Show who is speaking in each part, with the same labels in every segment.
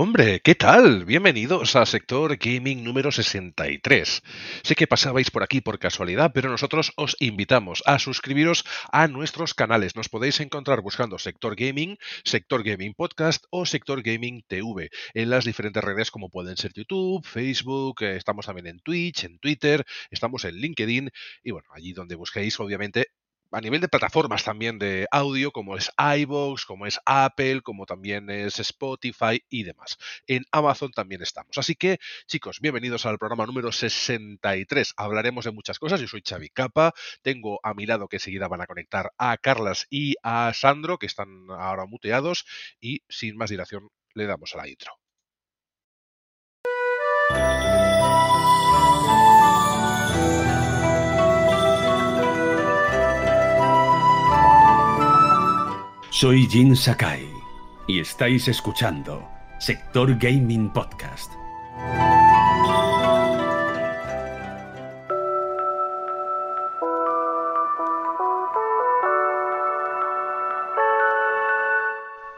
Speaker 1: Hombre, ¿qué tal? Bienvenidos a Sector Gaming número 63. Sé que pasabais por aquí por casualidad, pero nosotros os invitamos a suscribiros a nuestros canales. Nos podéis encontrar buscando Sector Gaming, Sector Gaming Podcast o Sector Gaming TV en las diferentes redes como pueden ser YouTube, Facebook, eh, estamos también en Twitch, en Twitter, estamos en LinkedIn y bueno, allí donde busquéis obviamente a nivel de plataformas también de audio, como es iVoox, como es Apple, como también es Spotify y demás. En Amazon también estamos. Así que, chicos, bienvenidos al programa número 63. Hablaremos de muchas cosas. Yo soy Xavi Capa. Tengo a mi lado que enseguida van a conectar a Carlas y a Sandro, que están ahora muteados. Y sin más dilación, le damos a la intro.
Speaker 2: Soy Jin Sakai y estáis escuchando Sector Gaming Podcast.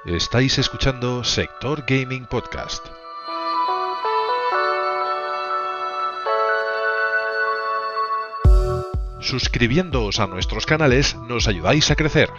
Speaker 1: Estáis escuchando Sector Gaming Podcast. Suscribiéndoos a nuestros canales nos ayudáis a crecer.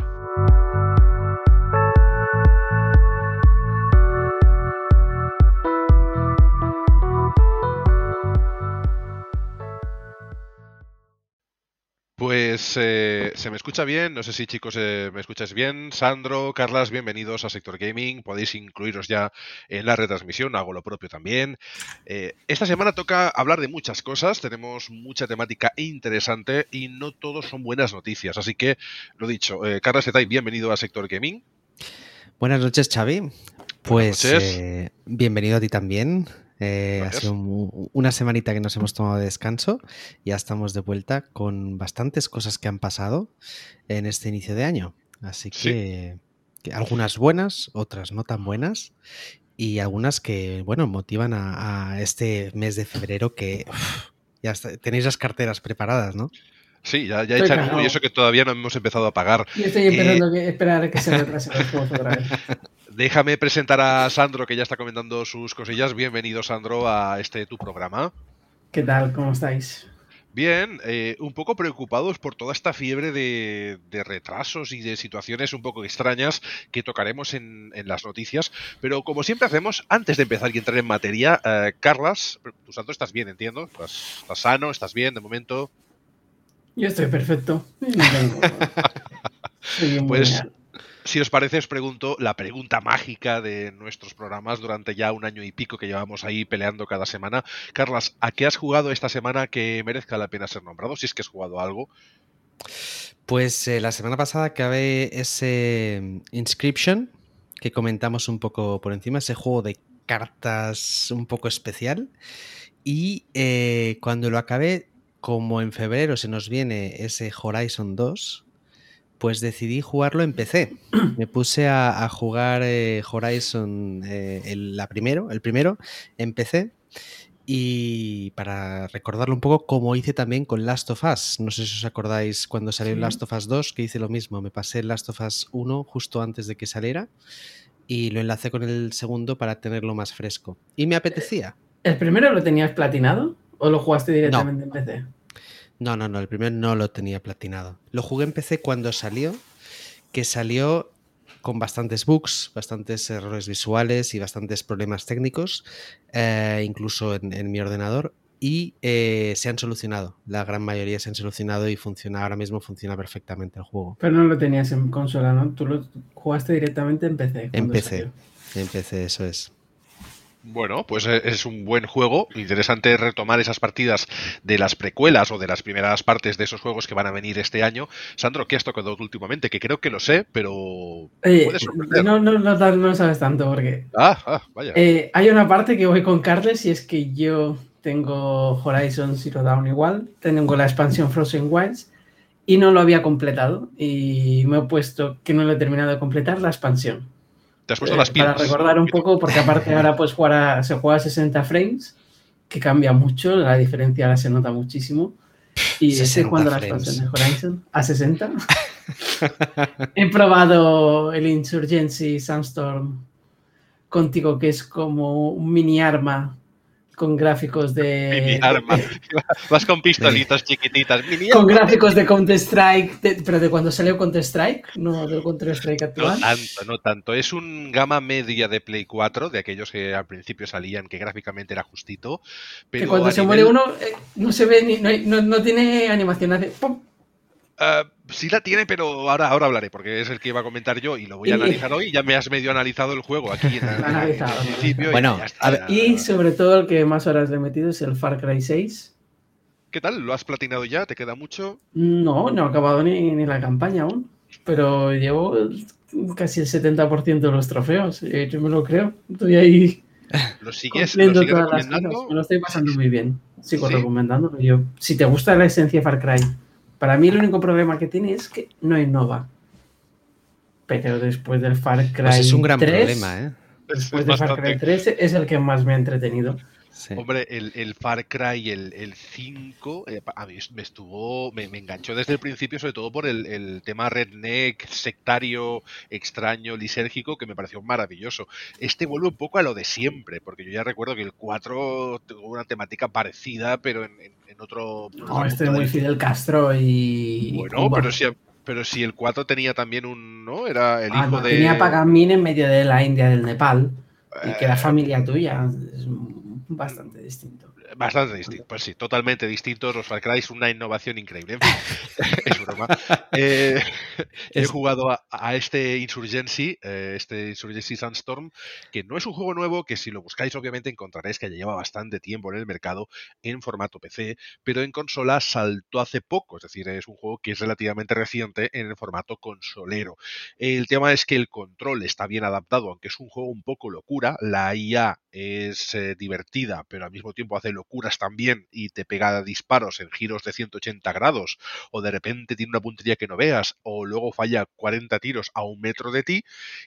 Speaker 1: Pues eh, se me escucha bien, no sé si chicos eh, me escucháis bien. Sandro, Carlas, bienvenidos a Sector Gaming. Podéis incluiros ya en la retransmisión, hago lo propio también. Eh, esta semana toca hablar de muchas cosas, tenemos mucha temática interesante y no todos son buenas noticias. Así que, lo dicho, Carlas Etay, bienvenido a Sector Gaming.
Speaker 3: Buenas noches, Xavi. Pues bienvenido a ti también. Eh, ha sido una semanita que nos hemos tomado de descanso. Ya estamos de vuelta con bastantes cosas que han pasado en este inicio de año. Así que, algunas buenas, otras no tan buenas. Y algunas que, bueno, motivan a, este mes de febrero que ya tenéis las carteras preparadas, ¿no?
Speaker 1: Sí, ya, ya he y eso que todavía no hemos empezado a pagar.
Speaker 4: Y estoy esperando que, esperar que se retrase otra vez.
Speaker 1: Déjame presentar a Sandro, que ya está comentando sus cosillas. Bienvenido, Sandro, a este tu programa.
Speaker 4: ¿Qué tal? ¿Cómo estáis?
Speaker 1: Bien, eh, un poco preocupados por toda esta fiebre de, retrasos y de situaciones un poco extrañas que tocaremos en, las noticias. Pero como siempre hacemos, antes de empezar y entrar en materia, eh, Carlas, tú Sandro estás bien, entiendo. ¿Estás, sano? ¿Estás bien de momento?
Speaker 4: Yo estoy perfecto.
Speaker 1: pues si os parece, os pregunto la pregunta mágica de nuestros programas durante ya un año y pico que llevamos ahí peleando cada semana. Carlas, ¿a qué has jugado esta semana que merezca la pena ser nombrado? Si es que has jugado algo.
Speaker 3: Pues eh, la semana pasada acabé ese Inscription que comentamos un poco por encima, ese juego de cartas un poco especial. Y eh, cuando lo acabé, como en febrero se nos viene ese Horizon 2, pues decidí jugarlo en PC. Me puse a, jugar eh, Horizon eh, el, la primero, el primero en PC. Y para recordarlo un poco, como hice también con Last of Us. No sé si os acordáis cuando salió Last of Us 2, que hice lo mismo. Me pasé Last of Us 1 justo antes de que saliera y lo enlacé con el segundo para tenerlo más fresco. Y me apetecía.
Speaker 4: ¿El primero lo tenías platinado o lo jugaste directamente en PC?
Speaker 3: No, no, no, el primero no lo tenía platinado. Lo jugué en PC cuando salió, que salió con bastantes bugs, bastantes errores visuales y bastantes problemas técnicos, eh, incluso en, mi ordenador, y eh, se han solucionado. La gran mayoría se han solucionado y funciona ahora mismo funciona perfectamente el juego.
Speaker 4: Pero no lo tenías en consola, ¿no? Tú lo jugaste directamente en PC.
Speaker 3: En PC, en PC, eso es.
Speaker 1: Bueno, pues e-, es un buen juego. Interesante retomar esas partidas de las precuelas o de las primeras partes de esos juegos que van a venir este año. Sandro, ¿qué has tocado últimamente? Que creo que lo sé, pero.
Speaker 4: no, no, no, sabes tanto porque.
Speaker 1: Ah, ah vaya.
Speaker 4: Eh, hay una parte que voy con Carles y es que yo tengo Horizon Zero Dawn igual. Tengo la expansión Frozen Wilds y no lo había completado. Y me he puesto que no lo he terminado de completar la expansión.
Speaker 1: Eh,
Speaker 4: para recordar un poco, porque aparte ahora pues jugar se juega a 60 frames, que cambia mucho, la diferencia ahora se nota muchísimo. Y estoy jugando las expansión de Horizon a 60. He probado el Insurgency Sandstorm contigo que es como un mini arma con gráficos de.
Speaker 1: Mini arma. Vas con pistolitas chiquititas. Mini
Speaker 4: Con
Speaker 1: arma.
Speaker 4: gráficos de Counter-Strike, de- pero de cuando salió Counter-Strike, no del Counter-Strike
Speaker 1: No
Speaker 4: actual.
Speaker 1: tanto, no tanto. Es un gama media de Play 4, de aquellos que al principio salían, que gráficamente era justito. Pero
Speaker 4: que cuando se
Speaker 1: nivel-
Speaker 4: muere uno, eh, no se ve ni. No, hay- no- no tiene animación, hace. ¡pum!
Speaker 1: Ah, sí la tiene, pero ahora, ahora hablaré, porque es el que iba a comentar yo y lo voy a
Speaker 4: Y-
Speaker 1: analizar hoy. Ya me has medio analizado el juego aquí en,
Speaker 4: analizado,
Speaker 1: y
Speaker 3: Bueno,
Speaker 1: ya está.
Speaker 3: a ver,
Speaker 4: Y sobre todo el que más horas le he metido es el Far Cry 6.
Speaker 1: ¿Qué tal? ¿Lo has platinado ya? ¿Te queda mucho?
Speaker 4: No, no he acabado ni, ni la campaña aún. Pero llevo casi el 70% de los trofeos. eh, Yo me lo creo. Estoy ahí
Speaker 1: ¿Lo sigues, lo sigues
Speaker 4: todas las
Speaker 1: recomendando?
Speaker 4: cosas. Me lo estoy pasando muy bien. Sigo
Speaker 1: ¿Sí?
Speaker 4: recomendándolo. Yo, si te gusta la esencia de Far Cry, para mí el único problema que tiene es que no innova. Pero después del Far Cry
Speaker 3: Pues es un gran
Speaker 4: 3,
Speaker 3: problema, ¿eh?
Speaker 1: Es-
Speaker 4: Después
Speaker 1: es
Speaker 4: de Far Cry 3 es el que más me ha entretenido.
Speaker 3: Sí.
Speaker 1: Hombre, el, el Far Cry, el, el 5, eh, a mí me estuvo, me, me enganchó desde el principio, sobre todo por el, el tema redneck, sectario, extraño, lisérgico, que me pareció maravilloso. Este vuelve un poco a lo de siempre, porque yo ya recuerdo que el 4 tuvo una temática parecida, pero en, en- en otro...
Speaker 4: No, este es muy
Speaker 1: del-
Speaker 4: Fidel Castro y.
Speaker 1: Bueno,
Speaker 4: Cuba.
Speaker 1: pero si, pero si el 4 tenía también un... ¿no? Era el
Speaker 4: Ah,
Speaker 1: hijo
Speaker 4: no,
Speaker 1: de...
Speaker 4: Tenía Pagamín en medio de la India del Nepal y que era
Speaker 1: Eh,
Speaker 4: familia tuya. Es bastante distinto.
Speaker 1: Bastante distinto, pues sí, totalmente distintos. Los Far Cry es una innovación increíble. En fin, es broma. Eh, He jugado a, a este Insurgency, eh, este Insurgency Sandstorm, que no es un juego nuevo, que si lo buscáis obviamente encontraréis que ya lleva bastante tiempo en el mercado en formato PC, pero en consola saltó hace poco, es decir, es un juego que es relativamente reciente en el formato consolero. El tema es que el control está bien adaptado, aunque es un juego un poco locura, la IA es eh, divertida, pero al mismo tiempo hace locuras también y te pega disparos en giros de 180 grados, o de repente tiene una puntería que no veas, o luego falla 40 tiros a un metro de ti,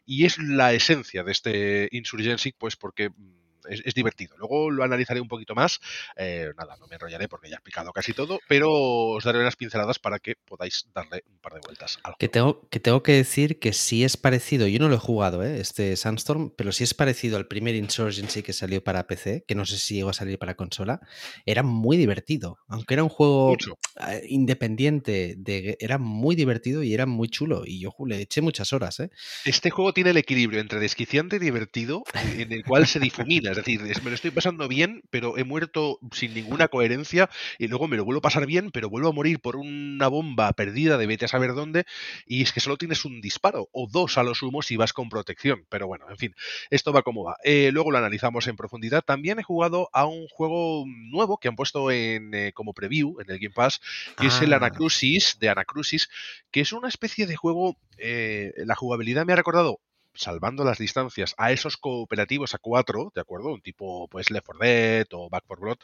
Speaker 1: y es la esencia de este Insurgency, pues porque mm, es, es divertido. Luego lo analizaré un poquito más. Eh, nada, no me enrollaré porque ya he explicado casi todo, pero os daré unas pinceladas para que podáis darle un par de vueltas al
Speaker 3: Que tengo, que tengo que decir que sí es parecido, yo no lo he jugado, ¿eh? este Sandstorm, pero sí es parecido al primer Insurgency que salió para PC, que no sé si llegó a salir para consola. Era muy divertido, aunque era un juego
Speaker 1: Mucho.
Speaker 3: eh, independiente, de, era muy divertido y era muy chulo. Y yo le eché muchas horas. ¿eh?
Speaker 1: Este juego tiene el equilibrio entre desquiciante y divertido, en el cual se difumina. Es decir, me lo estoy pasando bien, pero he muerto sin ninguna coherencia, y luego me lo vuelvo a pasar bien, pero vuelvo a morir por una bomba perdida de vete a saber dónde, y es que solo tienes un disparo, o dos a lo sumo si vas con protección. Pero bueno, en fin, esto va como va. Eh, luego lo analizamos en profundidad. También he jugado a un juego nuevo que han puesto en, eh, como preview en el Game Pass, que es el
Speaker 3: Ah.
Speaker 1: Anacrusis, de Anacrusis, que es una especie de juego, eh, la jugabilidad me ha recordado, salvando las distancias, a esos cooperativos a cuatro, ¿de acuerdo? Un tipo, pues, Left 4 Dead o Back 4 Blood,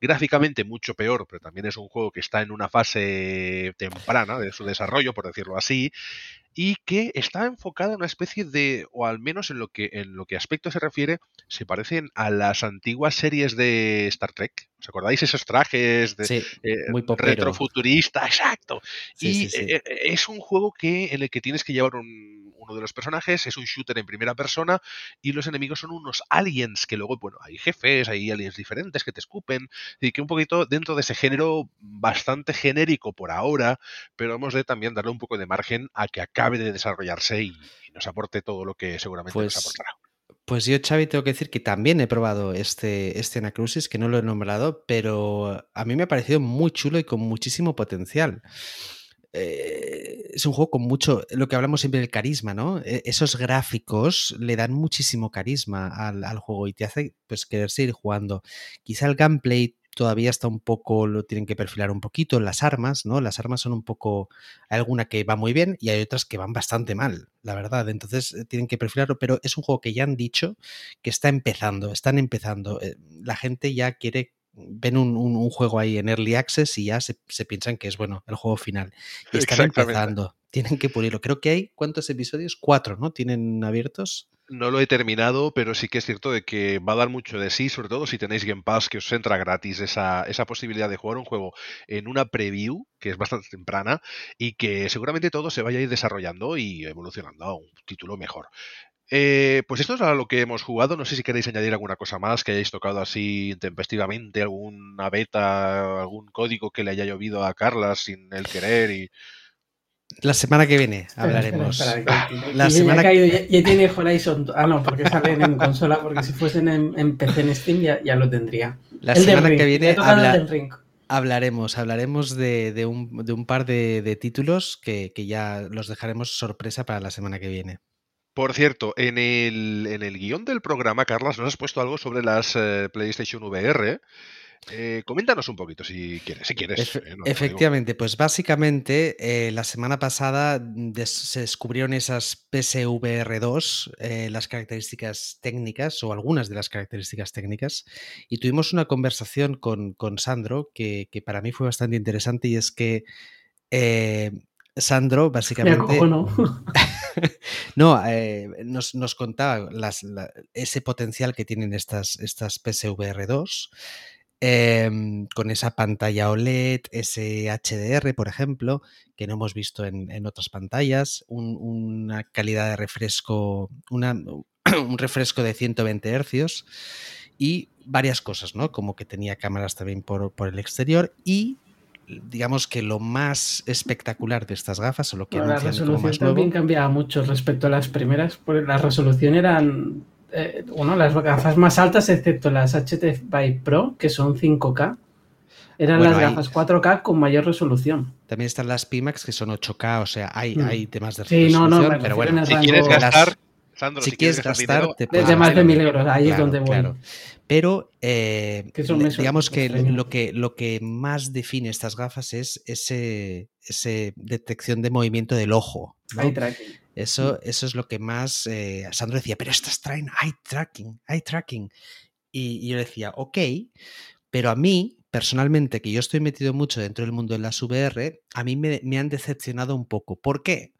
Speaker 1: gráficamente mucho peor, pero también es un juego que está en una fase temprana de su desarrollo, por decirlo así, y que está enfocada en una especie de, o al menos en lo que en lo que aspecto se refiere, se parecen a las antiguas series de Star Trek. ¿Os acordáis esos trajes de,
Speaker 3: Sí,
Speaker 1: eh,
Speaker 3: muy
Speaker 1: retrofuturista? Exacto.
Speaker 3: Sí,
Speaker 1: y
Speaker 3: sí,
Speaker 1: eh, eh, es un juego que en el que tienes que llevar un- uno de los personajes, es un shooter en primera persona y los enemigos son unos aliens que luego, bueno, hay jefes, hay aliens diferentes que te escupen y que un poquito dentro de ese género bastante genérico por ahora, pero hemos de también darle un poco de margen a que acabe de desarrollarse y, nos aporte todo lo que seguramente
Speaker 3: Pues
Speaker 1: nos aportará.
Speaker 3: Pues yo, Xavi, tengo que decir que también he probado este, este Anacrusis, que no lo he nombrado, pero a mí me ha parecido muy chulo y con muchísimo potencial. Eh, es un juego con mucho, lo que hablamos siempre del carisma, ¿no? E- Esos gráficos le dan muchísimo carisma al, al juego y te hace pues querer seguir jugando. Quizá el gameplay todavía está un poco, lo tienen que perfilar un poquito, las armas, ¿no? Las armas son un poco, hay alguna que va muy bien y hay otras que van bastante mal, la verdad. Entonces eh, tienen que perfilarlo, pero es un juego que ya han dicho que está empezando, están empezando. Eh, La gente ya quiere, ven un, un- un juego ahí en Early Access y ya se, se piensan que es, bueno, el juego final. Y están empezando, tienen que pulirlo. Creo que hay, ¿cuántos episodios? Cuatro, ¿no? Tienen abiertos.
Speaker 1: No lo he terminado, pero sí que es cierto de que va a dar mucho de sí, sobre todo si tenéis Game Pass, que os entra gratis esa, esa posibilidad de jugar un juego en una preview, que es bastante temprana, y que seguramente todo se vaya a ir desarrollando y evolucionando a un título mejor. Eh, pues esto es a lo que hemos jugado. No sé si queréis añadir alguna cosa más que hayáis tocado así intempestivamente, alguna beta, algún código que le haya llovido a Carla sin el querer y.
Speaker 3: La semana que viene hablaremos.
Speaker 4: la semana que... ya, tiene Horizon. Ah, no, porque salen en consola, porque si fuesen en, PC en Steam ya, lo tendría.
Speaker 3: La semana que viene hablaremos, hablaremos de, un, par de, títulos que, ya los dejaremos sorpresa para la semana que viene.
Speaker 1: Por cierto, en el, en el guion del programa, Carlas, nos has puesto algo sobre las eh, PlayStation VR. Eh, coméntanos un poquito si quieres.
Speaker 3: Eh, efectivamente, pues básicamente eh, la semana pasada se descubrieron esas PSVR2, las características técnicas o algunas de las características técnicas, y tuvimos una conversación con, con Sandro que, que, para mí fue bastante interesante y es que Sandro básicamente... no, eh, nos, nos, contaba ese potencial que tienen estas, estas PSVR2. Em, con esa pantalla OLED, ese HDR, por ejemplo, que no hemos visto en, en otras pantallas, una calidad de refresco, una, un refresco de 120 hercios y varias cosas, ¿no? Como que tenía cámaras también por, por el exterior y digamos que lo más espectacular de estas gafas o lo que bueno,
Speaker 4: la resolución como más también cambiaba mucho respecto a las primeras porque la resolución eran eh, las gafas más altas, excepto las HTC Vive Pro, que son 5K. Eran las gafas 4K con mayor resolución.
Speaker 3: También están las Pimax que son 8K, o sea, hay, mm. hay temas de resolución.
Speaker 4: Sí, no, no,
Speaker 1: pero bueno, si quieres gastar, Sandro,
Speaker 3: si, quieres, gastar,
Speaker 4: de más de mil euros, ahí es donde voy.
Speaker 3: Pero eh, digamos que lo, que lo que más define estas gafas es ese, ese detección de movimiento del ojo. Eso, eso es lo que más. Eh, Sandro decía, pero estas traen eye tracking, eye tracking. Y, yo decía, ok, pero a mí, personalmente, que yo estoy metido mucho dentro del mundo de las VR, a mí me, me han decepcionado un poco. ¿Por qué?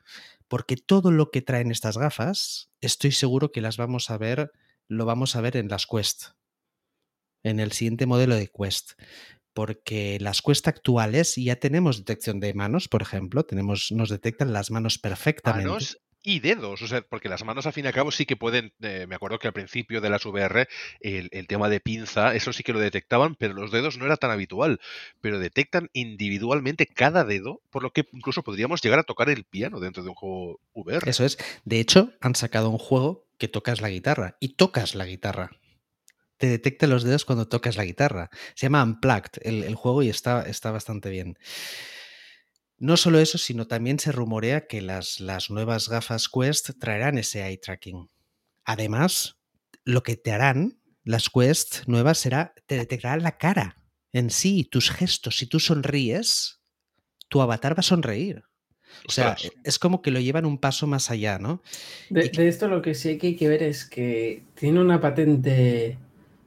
Speaker 3: Porque todo lo que traen estas gafas, estoy seguro que las vamos a ver, lo vamos a ver en las Quest en el siguiente modelo de Quest. Porque las Quest actuales ya tenemos detección de manos, por ejemplo, tenemos, nos detectan las manos perfectamente.
Speaker 1: Manos y dedos, o sea, porque las manos al fin y al cabo sí que pueden, eh, me acuerdo que al principio de las VR el, el, tema de pinza, eso sí que lo detectaban, pero los dedos no era tan habitual, pero detectan individualmente cada dedo, por lo que incluso podríamos llegar a tocar el piano dentro de un juego VR.
Speaker 3: Eso es, de hecho han sacado un juego que tocas la guitarra y tocas la guitarra te detecta los dedos cuando tocas la guitarra. Se llama Unplugged el, juego y está, está bastante bien. No solo eso, sino también se rumorea que las, las nuevas gafas Quest traerán ese eye tracking. Además, lo que te harán las Quest nuevas será, te detectarán la cara en sí, tus gestos. Si tú sonríes, tu avatar va a sonreír. O sea, es como que lo llevan un paso más allá, ¿no?
Speaker 4: De, de esto lo que sí que hay que ver es que tiene una patente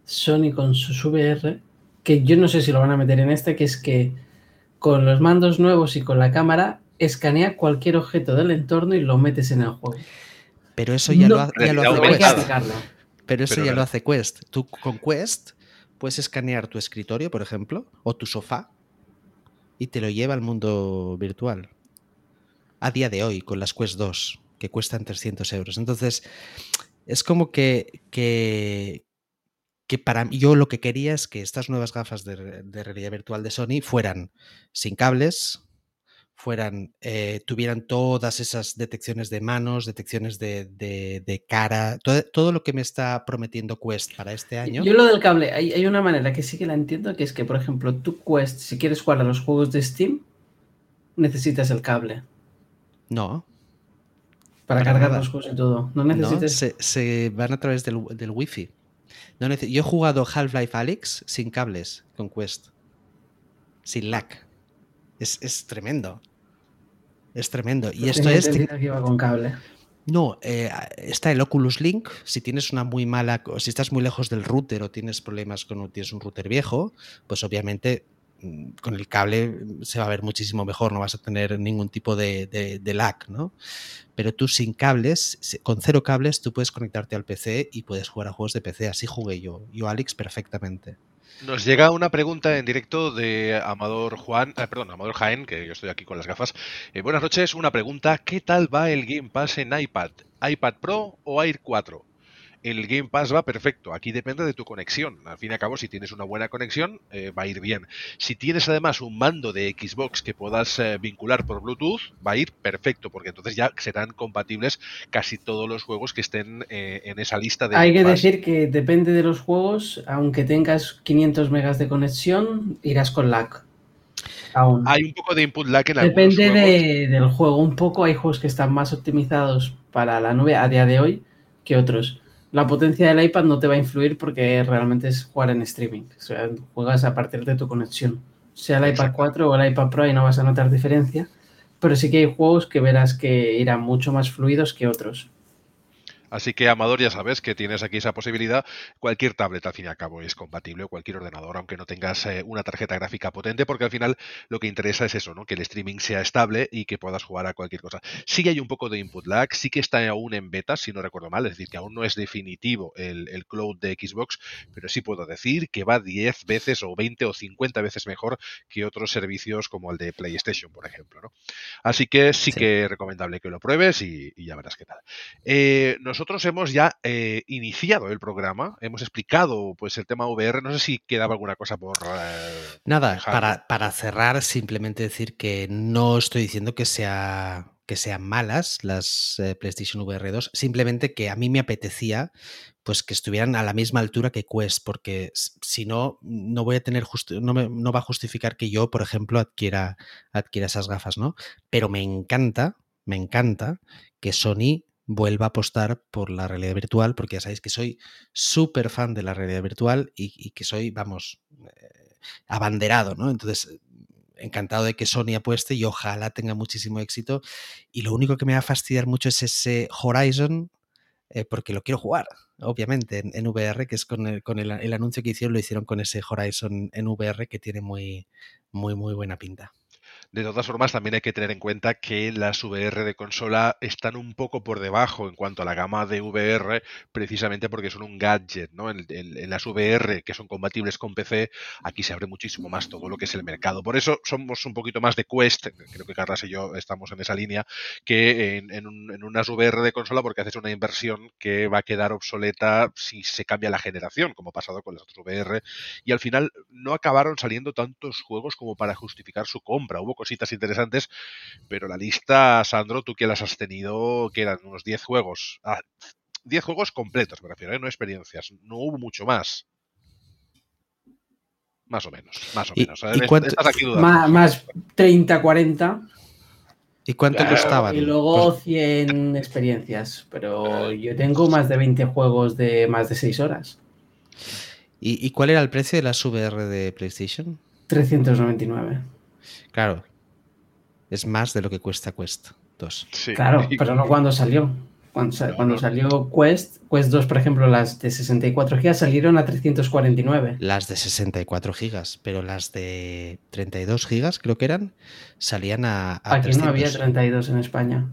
Speaker 4: Sony con sus VR, que yo no sé si lo van a meter en este, que es que con los mandos nuevos y con la cámara escanea cualquier objeto del entorno y lo metes en el juego.
Speaker 3: Pero eso ya, lo, hace Quest. Pero eso ya lo hace Quest. Tú con Quest puedes escanear tu escritorio, por ejemplo, o tu sofá, y te lo lleva al mundo virtual. A día de hoy, con las Quest 2, que cuestan 300 euros. Entonces, es como que, que, que para yo lo que quería es que estas nuevas gafas de, realidad virtual de Sony fueran sin cables, fueran, eh, tuvieran todas esas detecciones de manos, detecciones de, cara, todo, lo que me está prometiendo Quest para este año.
Speaker 4: Yo lo del cable, hay, una manera que sí que la entiendo, que es que, por ejemplo, tu Quest, si quieres jugar a los juegos de Steam, necesitas el cable.
Speaker 3: No.
Speaker 4: Para, cargar los juegos y todo. No necesitas.
Speaker 3: se, van a través del, del Wi-Fi yo he jugado Half-Life Alyx sin cables con Quest. Sin lag. Es, tremendo. Es tremendo. Y esto es.
Speaker 4: con cable.
Speaker 3: No, eh, está el Oculus Link. Si tienes una muy mala. Si estás muy lejos del router o tienes problemas con tienes un router viejo, pues obviamente con el cable se va a ver muchísimo mejor, no vas a tener ningún tipo de, de, lag, ¿no? Pero tú sin cables, con cero cables, tú puedes conectarte al PC y puedes jugar a juegos de PC. Así jugué yo, yo Alex, perfectamente.
Speaker 1: Nos llega una pregunta en directo de Amador Juan, eh, perdón, Amador Jaén, que yo estoy aquí con las gafas. Eh, buenas noches, una pregunta, ¿qué tal va el Game Pass en iPad? ¿iPad Pro o Air 4? El Game Pass va perfecto. Aquí depende de tu conexión. Al fin y al cabo, si tienes una buena conexión, eh, va a ir bien. Si tienes además un mando de Xbox que puedas eh, vincular por Bluetooth, va a ir perfecto, porque entonces ya serán compatibles casi todos los juegos que estén eh, en esa lista de.
Speaker 4: Hay que decir que depende de los juegos, aunque tengas 500 megas de conexión, irás con lag.
Speaker 1: Aún. Hay un poco de input lag en
Speaker 4: Depende de, del juego. Un poco hay juegos que están más optimizados para la nube a día de hoy que otros la potencia del iPad no te va a influir porque realmente es jugar en streaming. O sea, juegas a partir de tu conexión. Sea el iPad 4 o el iPad Pro y no vas a notar diferencia. Pero sí que hay juegos que verás que irán mucho más fluidos que otros.
Speaker 1: Así que, Amador, ya sabes que tienes aquí esa posibilidad. Cualquier tablet, al fin y al cabo, es compatible, o cualquier ordenador, aunque no tengas eh, una tarjeta gráfica potente, porque al final lo que interesa es eso, ¿no? Que el streaming sea estable y que puedas jugar a cualquier cosa. Sí hay un poco de input lag, sí que está aún en beta, si no recuerdo mal, es decir, que aún no es definitivo el, el cloud de Xbox, pero sí puedo decir que va 10 veces o 20 o 50 veces mejor que otros servicios como el de PlayStation, por ejemplo, ¿no? Así que sí, que es recomendable que lo pruebes y, ya verás qué tal. Eh, nosotros hemos ya eh, iniciado el programa, hemos explicado pues el tema VR, no sé si quedaba alguna cosa por... Eh,
Speaker 3: Nada, para, para, cerrar simplemente decir que no estoy diciendo que sea que sean malas las eh, PlayStation VR 2, simplemente que a mí me apetecía pues que estuvieran a la misma altura que Quest, porque si no, no voy a tener no, no va a justificar que yo, por ejemplo, adquiera, adquiera esas gafas, ¿no? Pero me encanta, me encanta que Sony vuelva a apostar por la realidad virtual, porque ya sabéis que soy súper fan de la realidad virtual y, que soy, vamos, eh, abanderado, ¿no? Entonces, encantado de que Sony apueste y ojalá tenga muchísimo éxito. Y lo único que me va a fastidiar mucho es ese Horizon, eh, porque lo quiero jugar, obviamente, en, VR, que es con, el, con el, el, anuncio que hicieron, lo hicieron con ese Horizon en VR que tiene muy, muy, muy buena pinta.
Speaker 1: De todas formas, también hay que tener en cuenta que las VR de consola están un poco por debajo en cuanto a la gama de VR, precisamente porque son un gadget, ¿no? En, las VR que son compatibles con PC, aquí se abre muchísimo más todo lo que es el mercado. Por eso somos un poquito más de Quest, creo que Carlas y yo estamos en esa línea, que en, unas VR de consola, porque haces una inversión que va a quedar obsoleta si se cambia la generación, como ha pasado con las otras VR, y al final no acabaron saliendo tantos juegos como para justificar su compra. Hubo cositas interesantes, pero la lista, Sandro, tú que las has tenido, que eran unos 10 juegos. 10 ah, juegos completos, me refiero, ¿eh? no experiencias. No hubo mucho más. Más o menos, más o menos.
Speaker 4: más, 30, 40.
Speaker 3: ¿Y cuánto costaban?
Speaker 4: Y luego 100 pues experiencias, pero yo tengo más de 20 juegos de más de 6 horas.
Speaker 3: ¿Y, ¿Y, cuál era el precio de la VR de PlayStation?
Speaker 4: 399.
Speaker 3: Claro, es más de lo que cuesta Quest 2.
Speaker 4: Claro, pero no cuando salió. Cuando, salió Quest, Quest 2, por ejemplo, las de 64 GB salieron a 349.
Speaker 3: Las de 64 GB, pero las de 32 GB, creo que eran, salían a,
Speaker 4: Aquí no había 32 en España.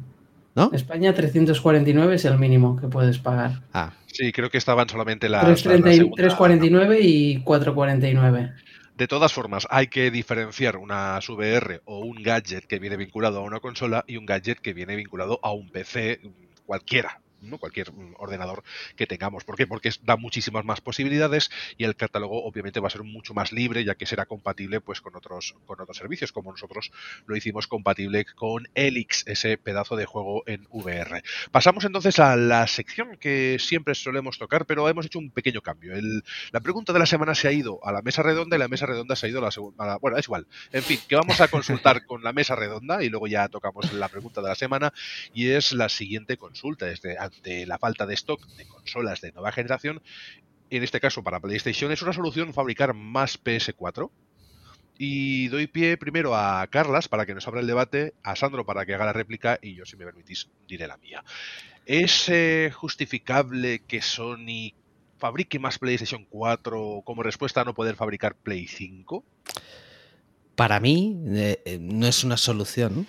Speaker 3: ¿No?
Speaker 4: En España 349 es el mínimo que puedes pagar.
Speaker 3: Ah.
Speaker 1: Sí, creo que estaban solamente las...
Speaker 4: 349 y 449.
Speaker 1: De todas formas, hay que diferenciar una VR o un gadget que viene vinculado a una consola y un gadget que viene vinculado a un PC cualquiera. ¿No? cualquier mm, ordenador que tengamos. ¿Por qué? Porque da muchísimas más posibilidades y el catálogo obviamente va a ser mucho más libre ya que será compatible pues con otros, con otros servicios como nosotros lo hicimos compatible con Elix, ese pedazo de juego en VR. Pasamos entonces a la sección que siempre solemos tocar, pero hemos hecho un pequeño cambio. la pregunta de la semana se ha ido a la mesa redonda y la mesa redonda se ha ido a la segunda. Bueno, es igual. En fin, que vamos a consultar con la mesa redonda y luego ya tocamos la pregunta de la semana y es la siguiente consulta. De la falta de stock de consolas de nueva generación, en este caso para PlayStation, ¿es una solución fabricar más PS4? Y doy pie primero a Carlas para que nos abra el debate, a Sandro para que haga la réplica y yo, si me permitís, diré la mía. ¿Es eh, justificable que Sony fabrique más PlayStation 4 como respuesta a no poder fabricar Play 5?
Speaker 3: Para mí eh, no es una solución,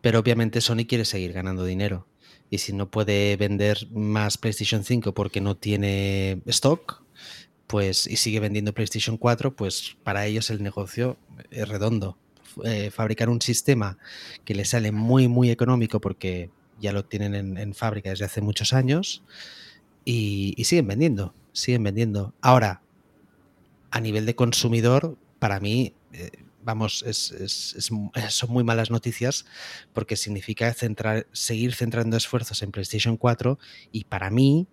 Speaker 3: pero obviamente Sony quiere seguir ganando dinero. Y si no puede vender más PlayStation 5 porque no tiene stock, pues y sigue vendiendo PlayStation 4, pues para ellos el negocio es redondo. Eh, fabricar un sistema que les sale muy, muy económico porque ya lo tienen en, fábrica desde hace muchos años y, siguen vendiendo, siguen vendiendo. Ahora, a nivel de consumidor, para mí, eh, vamos, son muy malas noticias porque significa centrar, seguir centrando esfuerzos en PlayStation 4 y para mí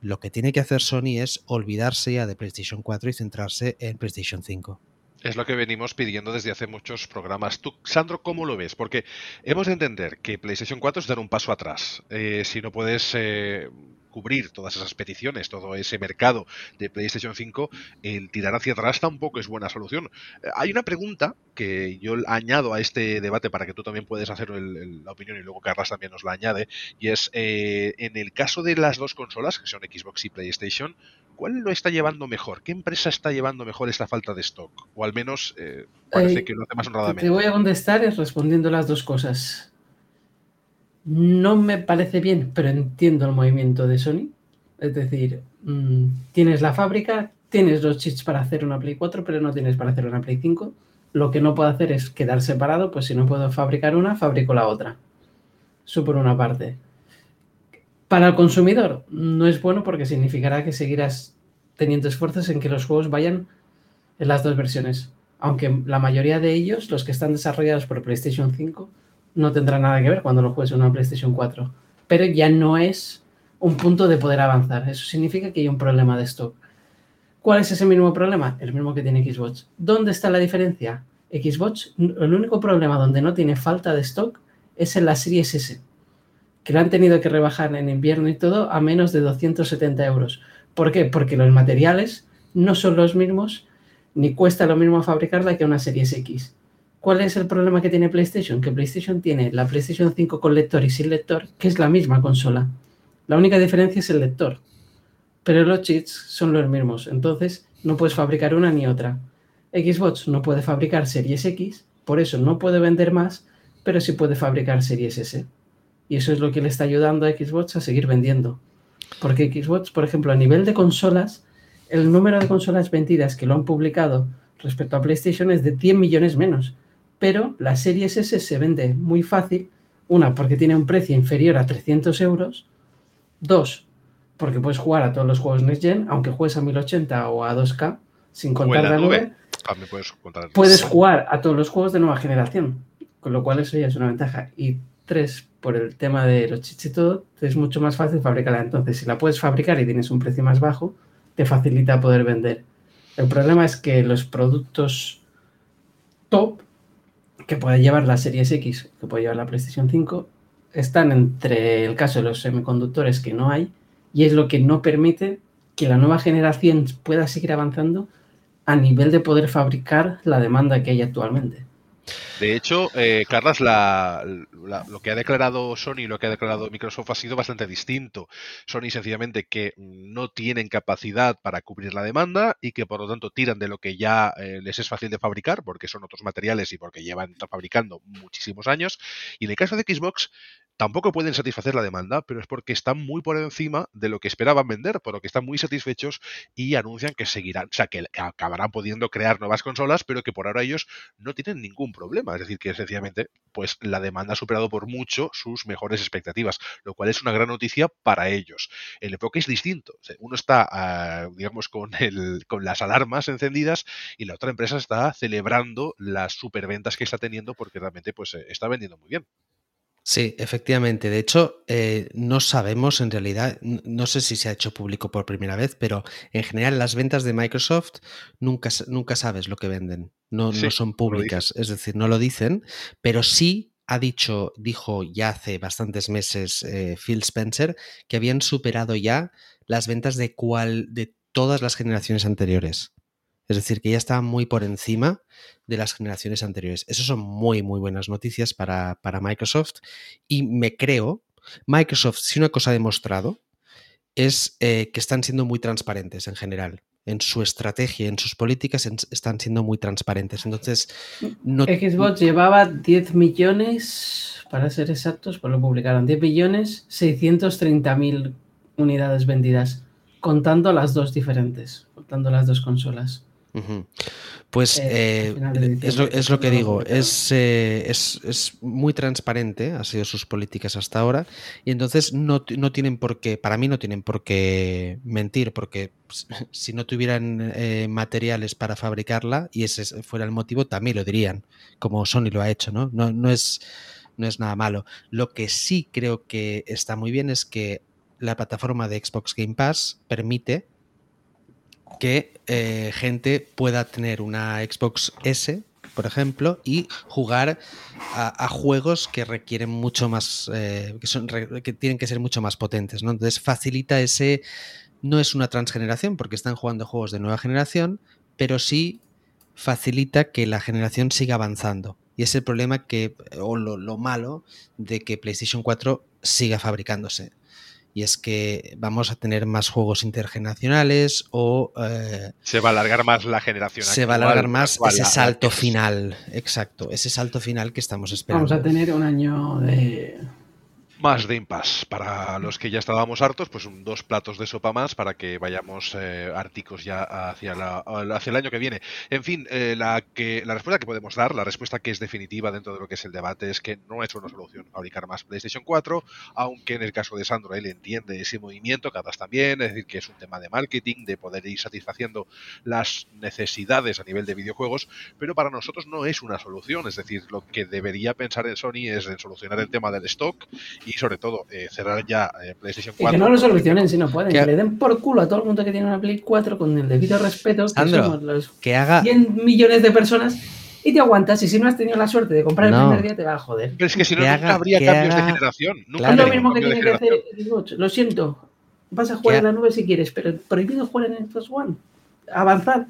Speaker 3: lo que tiene que hacer Sony es olvidarse ya de PlayStation 4 y centrarse en PlayStation 5.
Speaker 1: Es lo que venimos pidiendo desde hace muchos programas. Tú, Sandro, ¿cómo lo ves? Porque hemos de entender que PlayStation 4 es dar un paso atrás. Eh, si no puedes eh, cubrir todas esas peticiones, todo ese mercado de PlayStation 5, el tirar hacia atrás tampoco es buena solución. Eh, hay una pregunta que yo añado a este debate para que tú también puedas hacer la opinión y luego Carlas también nos la añade, y es, eh, en el caso de las dos consolas, que son Xbox y PlayStation, ¿cuál lo está llevando mejor? ¿Qué empresa está llevando mejor esta falta de stock? O al menos eh, parece que lo hace más honradamente.
Speaker 4: Te voy a contestar respondiendo las dos cosas. No me parece bien, pero entiendo el movimiento de Sony. Es decir, mm, tienes la fábrica, tienes los chips para hacer una Play 4, pero no tienes para hacer una Play 5. Lo que no puedo hacer es quedar separado, pues si no puedo fabricar una, fabrico la otra. Eso por una parte. Para el consumidor no es bueno porque significará que seguirás teniendo esfuerzos en que los juegos vayan en las dos versiones. Aunque la mayoría de ellos, los que están desarrollados por PlayStation 5, no tendrá nada que ver cuando lo juegues en una PlayStation 4. Pero ya no es un punto de poder avanzar. Eso significa que hay un problema de stock. ¿Cuál es ese mismo problema? El mismo que tiene Xbox. ¿Dónde está la diferencia? Xbox, el único problema donde no tiene falta de stock es en la Series S, que la han tenido que rebajar en invierno y todo a menos de 270 euros. ¿Por qué? Porque los materiales no son los mismos, ni cuesta lo mismo fabricarla que una Series X. ¿Cuál es el problema que tiene PlayStation? Que PlayStation tiene la PlayStation 5 con lector y sin lector, que es la misma consola. La única diferencia es el lector. Pero los cheats son los mismos. Entonces no puedes fabricar una ni otra. Xbox no puede fabricar Series X, por eso no puede vender más, pero sí puede fabricar Series S. Y eso es lo que le está ayudando a Xbox a seguir vendiendo. Porque Xbox, por ejemplo, a nivel de consolas, el número de consolas vendidas que lo han publicado respecto a PlayStation es de 100 millones menos pero la serie S se vende muy fácil. Una, porque tiene un precio inferior a 300 euros. Dos, porque puedes jugar a todos los juegos Next Gen, aunque juegues a 1080 o a 2K, sin contar la nube. puedes, jugar a todos los juegos de nueva generación, con lo cual eso ya es una ventaja. Y tres, por el tema de los chips y todo, es mucho más fácil fabricarla. Entonces, si la puedes fabricar y tienes un precio más bajo, te facilita poder vender. El problema es que los productos top que puede llevar la Series X, que puede llevar la PlayStation 5, están entre el caso de los semiconductores que no hay y es lo que no permite que la nueva generación pueda seguir avanzando a nivel de poder fabricar la demanda que hay actualmente.
Speaker 1: De hecho, eh, Carlas, lo que ha declarado Sony y lo que ha declarado Microsoft ha sido bastante distinto. Sony sencillamente que no tienen capacidad para cubrir la demanda y que por lo tanto tiran de lo que ya eh, les es fácil de fabricar porque son otros materiales y porque llevan fabricando muchísimos años. Y en el caso de Xbox, tampoco pueden satisfacer la demanda, pero es porque están muy por encima de lo que esperaban vender, por lo que están muy satisfechos y anuncian que seguirán, o sea, que acabarán pudiendo crear nuevas consolas, pero que por ahora ellos no tienen ningún problema. Es decir, que sencillamente, pues la demanda ha superado por mucho sus mejores expectativas, lo cual es una gran noticia para ellos. El enfoque es distinto. Uno está, ah, digamos, con, con las alarmas encendidas y la otra empresa está celebrando las superventas que está teniendo porque realmente pues eh, está vendiendo muy bien.
Speaker 3: Sí, efectivamente. De hecho, eh, no sabemos en realidad, no sé si se ha hecho público por primera vez, pero en general las ventas de Microsoft nunca, nunca sabes lo que venden. No, no son públicas, es decir, no lo dicen, pero sí ha dicho, dijo ya hace bastantes meses eh, Phil Spencer, que habían superado ya las ventas de cual, de todas las generaciones anteriores. Es decir, que ya está muy por encima de las generaciones anteriores. Eso son muy, muy buenas noticias para, Microsoft. Y me creo, Microsoft, si una cosa ha demostrado, es eh, que están siendo muy transparentes en general. en su estrategia, en sus políticas, están siendo muy transparentes. Entonces, no...
Speaker 4: Xbox llevaba 10 millones, para ser exactos, pues lo publicaron, 10 millones 630 mil unidades vendidas, contando las dos diferentes, contando las dos consolas.
Speaker 3: Pues eh, eh, es, lo, que digo, eh, es, es, muy transparente, ha sido sus políticas hasta ahora, y entonces no, tienen por qué, para mí no tienen por qué mentir, porque si no tuvieran materiales para fabricarla y ese fuera el motivo, también lo dirían, como Sony lo ha hecho, ¿no? No, no, es, no es nada malo. Lo que sí creo que está muy bien es que la plataforma de Xbox Game Pass permite que eh, gente pueda tener una Xbox S, por ejemplo, y jugar a, juegos que requieren mucho más, eh, que, tienen que ser mucho más potentes. ¿no? Entonces facilita ese, no es una transgeneración porque están jugando juegos de nueva generación, pero sí facilita que la generación siga avanzando. Y es el problema que, o lo malo de que PlayStation 4 siga fabricándose y es que vamos a tener más juegos intergeneracionales o...
Speaker 1: Eh, se va a alargar más la generación.
Speaker 3: Se va a alargar más ese salto final, exacto, ese salto final que estamos esperando.
Speaker 4: Vamos a tener un año de
Speaker 1: más de impasse. Para los que ya estábamos hartos, pues un, dos platos de sopa más para que vayamos eh, árticos ya hacia, hacia el año que viene. En fin, eh, la, que, la respuesta que podemos dar, la respuesta que es definitiva dentro de lo que es el debate, es que no es una solución fabricar más PlayStation 4, aunque en el caso de Sandro él entiende ese movimiento, Cadas también, es decir, que es un tema de marketing, de poder ir satisfaciendo las necesidades a nivel de videojuegos, pero para nosotros no es una solución, es decir, lo que debería pensar en Sony es en solucionar el tema del stock sobre todo eh, cerrar ya eh, PlayStation 4.
Speaker 4: Y que no lo solucionen si no pueden, que, le den por culo a todo el mundo que tiene una Play 4 con el debido respeto, que somos los
Speaker 3: que haga...
Speaker 4: 100 millones de personas y te aguantas. Y si no has tenido la suerte de comprar el primer día, te va a joder.
Speaker 1: Pero es que si no, nunca habría cambios de generación. Nunca
Speaker 4: es lo mismo que tiene que hacer Lo siento, vas a jugar en la nube si quieres, pero prohibido jugar en Xbox One. Avanzar.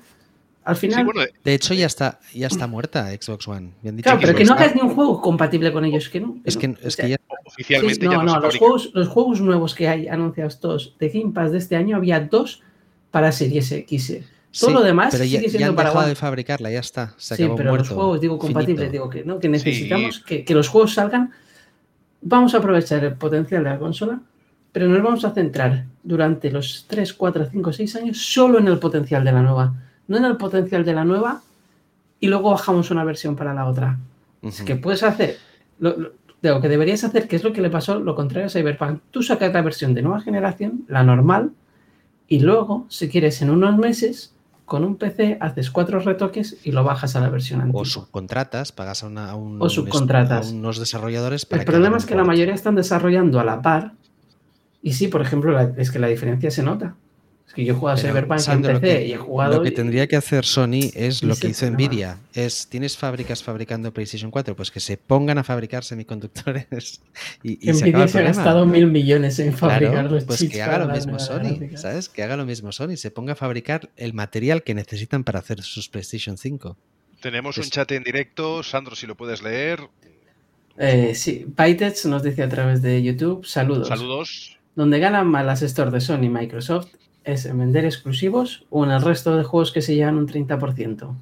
Speaker 4: Al final.
Speaker 3: de hecho, ya está, ya está muerta Xbox One.
Speaker 4: claro, pero que no hagas ni un juego compatible con ellos, que no.
Speaker 3: Es que, es que ya...
Speaker 1: Oficialmente
Speaker 4: no, no, los juegos, los juegos nuevos que hay anunciados todos de Game Pass de este año había dos para Series X. Todo lo demás
Speaker 3: pero
Speaker 4: sigue
Speaker 3: ya,
Speaker 4: siendo
Speaker 3: han
Speaker 4: para
Speaker 3: dejado de fabricarla, ya está. Se
Speaker 4: sí, pero los juegos, digo, compatibles, digo que no, que necesitamos que, que los juegos salgan. Vamos a aprovechar el potencial de la consola, pero nos vamos a centrar durante los 3, 4, 5, 6 años solo en el potencial de la nueva no en el potencial de la nueva y luego bajamos una versión para la otra. Es que puedes hacer lo, que deberías hacer, que es lo que le pasó, lo contrario a Cyberpunk. Tú sacas la versión de nueva generación, la normal, y luego, si quieres, en unos meses, con un PC haces cuatro retoques y lo bajas a la versión antigua.
Speaker 3: O subcontratas, pagas a, una,
Speaker 4: un, o subcontratas.
Speaker 3: unos desarrolladores. Para
Speaker 4: El problema es que la mayoría están desarrollando a la par. Y sí, por ejemplo, es que la diferencia se nota. Es que yo he jugado a Cyberpunk en PC y he jugado.
Speaker 3: Lo que tendría que hacer Sony es lo que hizo Nvidia. Es, ¿tienes fábricas fabricando PlayStation 4? Pues que se pongan a fabricar semiconductores. Y, y
Speaker 4: Nvidia se, ha gastado mil millones en fabricar los
Speaker 3: Pues que haga lo mismo Sony, ¿sabes? Que haga lo mismo Sony. Se ponga a fabricar el material que necesitan para hacer sus PlayStation 5.
Speaker 1: Tenemos un chat en directo. Sandro, si lo puedes leer.
Speaker 4: Eh, sí, Bytets nos dice a través de YouTube. Saludos.
Speaker 1: Saludos.
Speaker 4: Donde ganan más las stores de Sony y Microsoft es en vender exclusivos o en el resto de juegos que se llevan un 30%?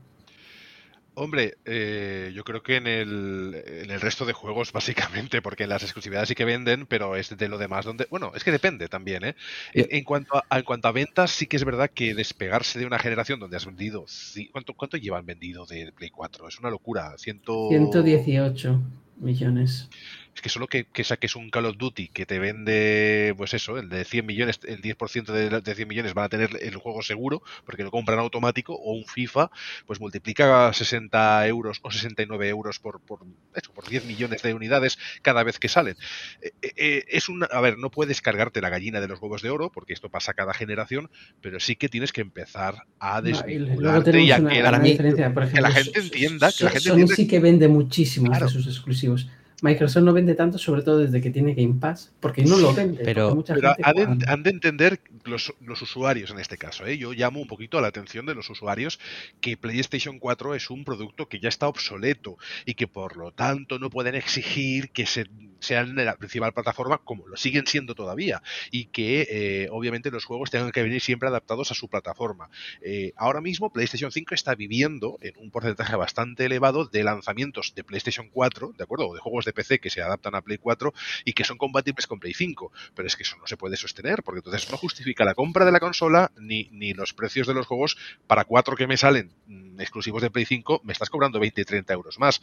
Speaker 1: Hombre, eh, yo creo que en el, en el, resto de juegos, básicamente, porque en las exclusividades sí que venden, pero es de lo demás donde. Bueno, es que depende también, ¿eh? En, cuanto, a, en cuanto a ventas, sí que es verdad que despegarse de una generación donde has vendido. ¿Cuánto, cuánto llevan vendido de Play 4? Es una locura. Ciento...
Speaker 4: 118 millones
Speaker 1: es que solo que, saques un Call of Duty que te vende, pues eso, el de 100 millones, el 10% de, de 100 millones van a tener el juego seguro, porque lo compran automático, o un FIFA, pues multiplica 60 euros o 69 euros por, por, eso, por 10 millones de unidades cada vez que salen. Eh, eh, eh, es un, a ver, no puedes cargarte la gallina de los huevos de oro, porque esto pasa cada generación, pero sí que tienes que empezar a desvincularte y, a que, la, gente entienda. Que la gente
Speaker 4: Sony sí que vende muchísimo de sus exclusivos Microsoft no vende tanto, sobre todo desde que tiene Game Pass, porque no lo vende.
Speaker 3: Pero-
Speaker 4: mucha
Speaker 1: Pero
Speaker 4: gente
Speaker 1: han de,
Speaker 4: cuando-
Speaker 1: han de entender los, los usuarios en este caso. ¿eh? Yo llamo un poquito la atención de los usuarios que PlayStation 4 es un producto que ya está obsoleto y que por lo tanto no pueden exigir que se, sean la principal plataforma como lo siguen siendo todavía y que eh, obviamente los juegos tengan que venir siempre adaptados a su plataforma. Eh, ahora mismo PlayStation 5 está viviendo en un porcentaje bastante elevado de lanzamientos de PlayStation 4, ¿de acuerdo? O de juegos de PC que se adaptan a Play 4 y que son compatibles con Play 5. Pero es que eso no se puede sostener, porque entonces no justifica la compra de la consola ni, ni los precios de los juegos para cuatro que me salen mm, exclusivos de Play 5, me estás cobrando 20 y 30 euros más.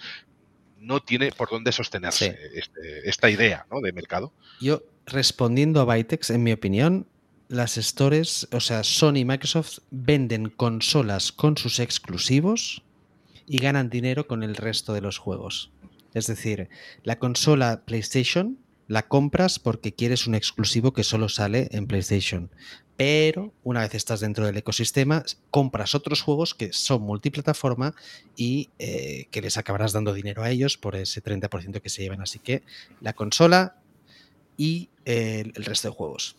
Speaker 1: No tiene por dónde sostenerse
Speaker 3: Sí.
Speaker 1: este- esta idea ¿no? de mercado.
Speaker 3: Yo, respondiendo a Bytex, en mi opinión, las stores, o sea, Sony y Microsoft venden consolas con sus exclusivos y ganan dinero con el resto de los juegos. Es decir, la consola PlayStation la compras porque quieres un exclusivo que solo sale en PlayStation. Pero una vez estás dentro del ecosistema, compras otros juegos que son multiplataforma y eh, que les acabarás dando dinero a ellos por ese 30% que se llevan. Así que la consola y el resto de juegos.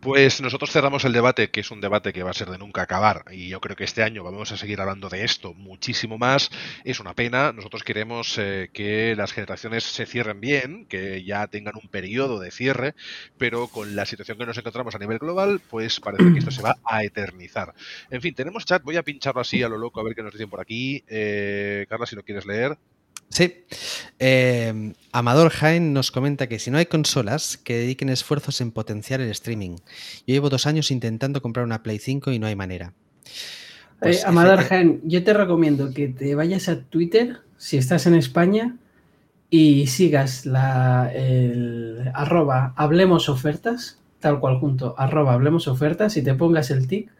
Speaker 1: Pues nosotros cerramos el debate, que es un debate que va a ser de nunca acabar, y yo creo que este año vamos a seguir hablando de esto muchísimo más. Es una pena, nosotros queremos eh, que las generaciones se cierren bien, que ya tengan un periodo de cierre, pero con la situación que nos encontramos a nivel global, pues parece que esto se va a eternizar. En fin, tenemos chat, voy a pincharlo así a lo loco a ver qué nos dicen por aquí. Eh, Carla, si lo quieres leer.
Speaker 3: Sí. Eh, Amador Jaén nos comenta que si no hay consolas, que dediquen esfuerzos en potenciar el streaming. Yo llevo dos años intentando comprar una Play 5 y no hay manera. Pues,
Speaker 4: Eh, Amador
Speaker 3: efe-
Speaker 4: Jaén, yo te recomiendo que te vayas a Twitter, si estás en España, y sigas la el, arroba hablemos ofertas, tal cual junto, arroba hablemos ofertas, y te pongas el tic,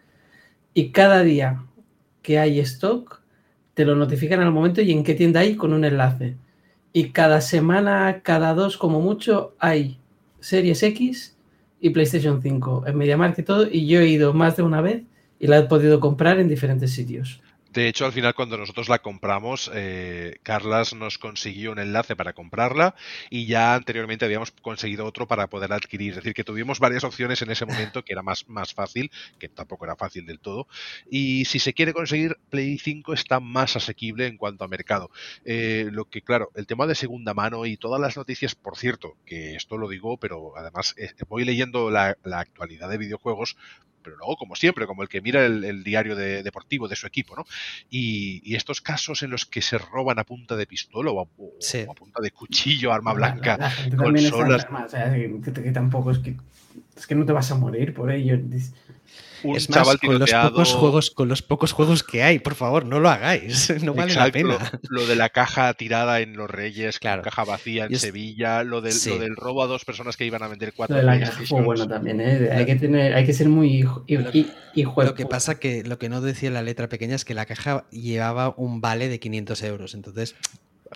Speaker 4: y cada día que hay stock, te lo notifican al momento y en qué tienda hay con un enlace. Y cada semana, cada dos como mucho, hay Series X y PlayStation 5 en MediaMarkt y todo, y yo he ido más de una vez y la he podido comprar en diferentes sitios.
Speaker 1: De hecho, al final, cuando nosotros la compramos, eh, Carlas nos consiguió un enlace para comprarla y ya anteriormente habíamos conseguido otro para poder adquirir. Es decir, que tuvimos varias opciones en ese momento que era más, más fácil, que tampoco era fácil del todo. Y si se quiere conseguir, Play 5 está más asequible en cuanto a mercado. Eh, lo que, claro, el tema de segunda mano y todas las noticias, por cierto, que esto lo digo, pero además eh, voy leyendo la, la actualidad de videojuegos pero luego, como siempre, como el que mira el, el diario de- deportivo de su equipo, ¿no? Y, y estos casos en los que se roban a punta de pistola o a, o
Speaker 3: Sí.
Speaker 1: a punta de cuchillo, arma
Speaker 4: La-
Speaker 1: blanca,
Speaker 4: La, la gente también está
Speaker 1: consolas.
Speaker 4: enferma, o sea, que, que- que tampoco es que, es que no te vas a morir por ello.
Speaker 1: Un
Speaker 3: es más,
Speaker 1: chaval
Speaker 3: con los, pocos juegos, con los pocos juegos que hay, por favor, no lo hagáis. No vale la
Speaker 1: Exacto, lo,
Speaker 3: pena.
Speaker 1: lo de la caja tirada en Los Reyes,
Speaker 3: Claro.
Speaker 1: caja vacía en
Speaker 3: es-
Speaker 1: Sevilla, lo del,
Speaker 3: Sí.
Speaker 1: lo del robo a dos personas que iban a vender
Speaker 4: Lo
Speaker 1: cuatro
Speaker 4: de la caja fue bueno también, ¿eh? Hay que, tener, hay que ser muy hijo, y,
Speaker 3: Lo-
Speaker 4: y- hijo de
Speaker 3: Lo que pasa que lo que no decía la letra pequeña es que la caja llevaba un vale de 500 euros. Entonces,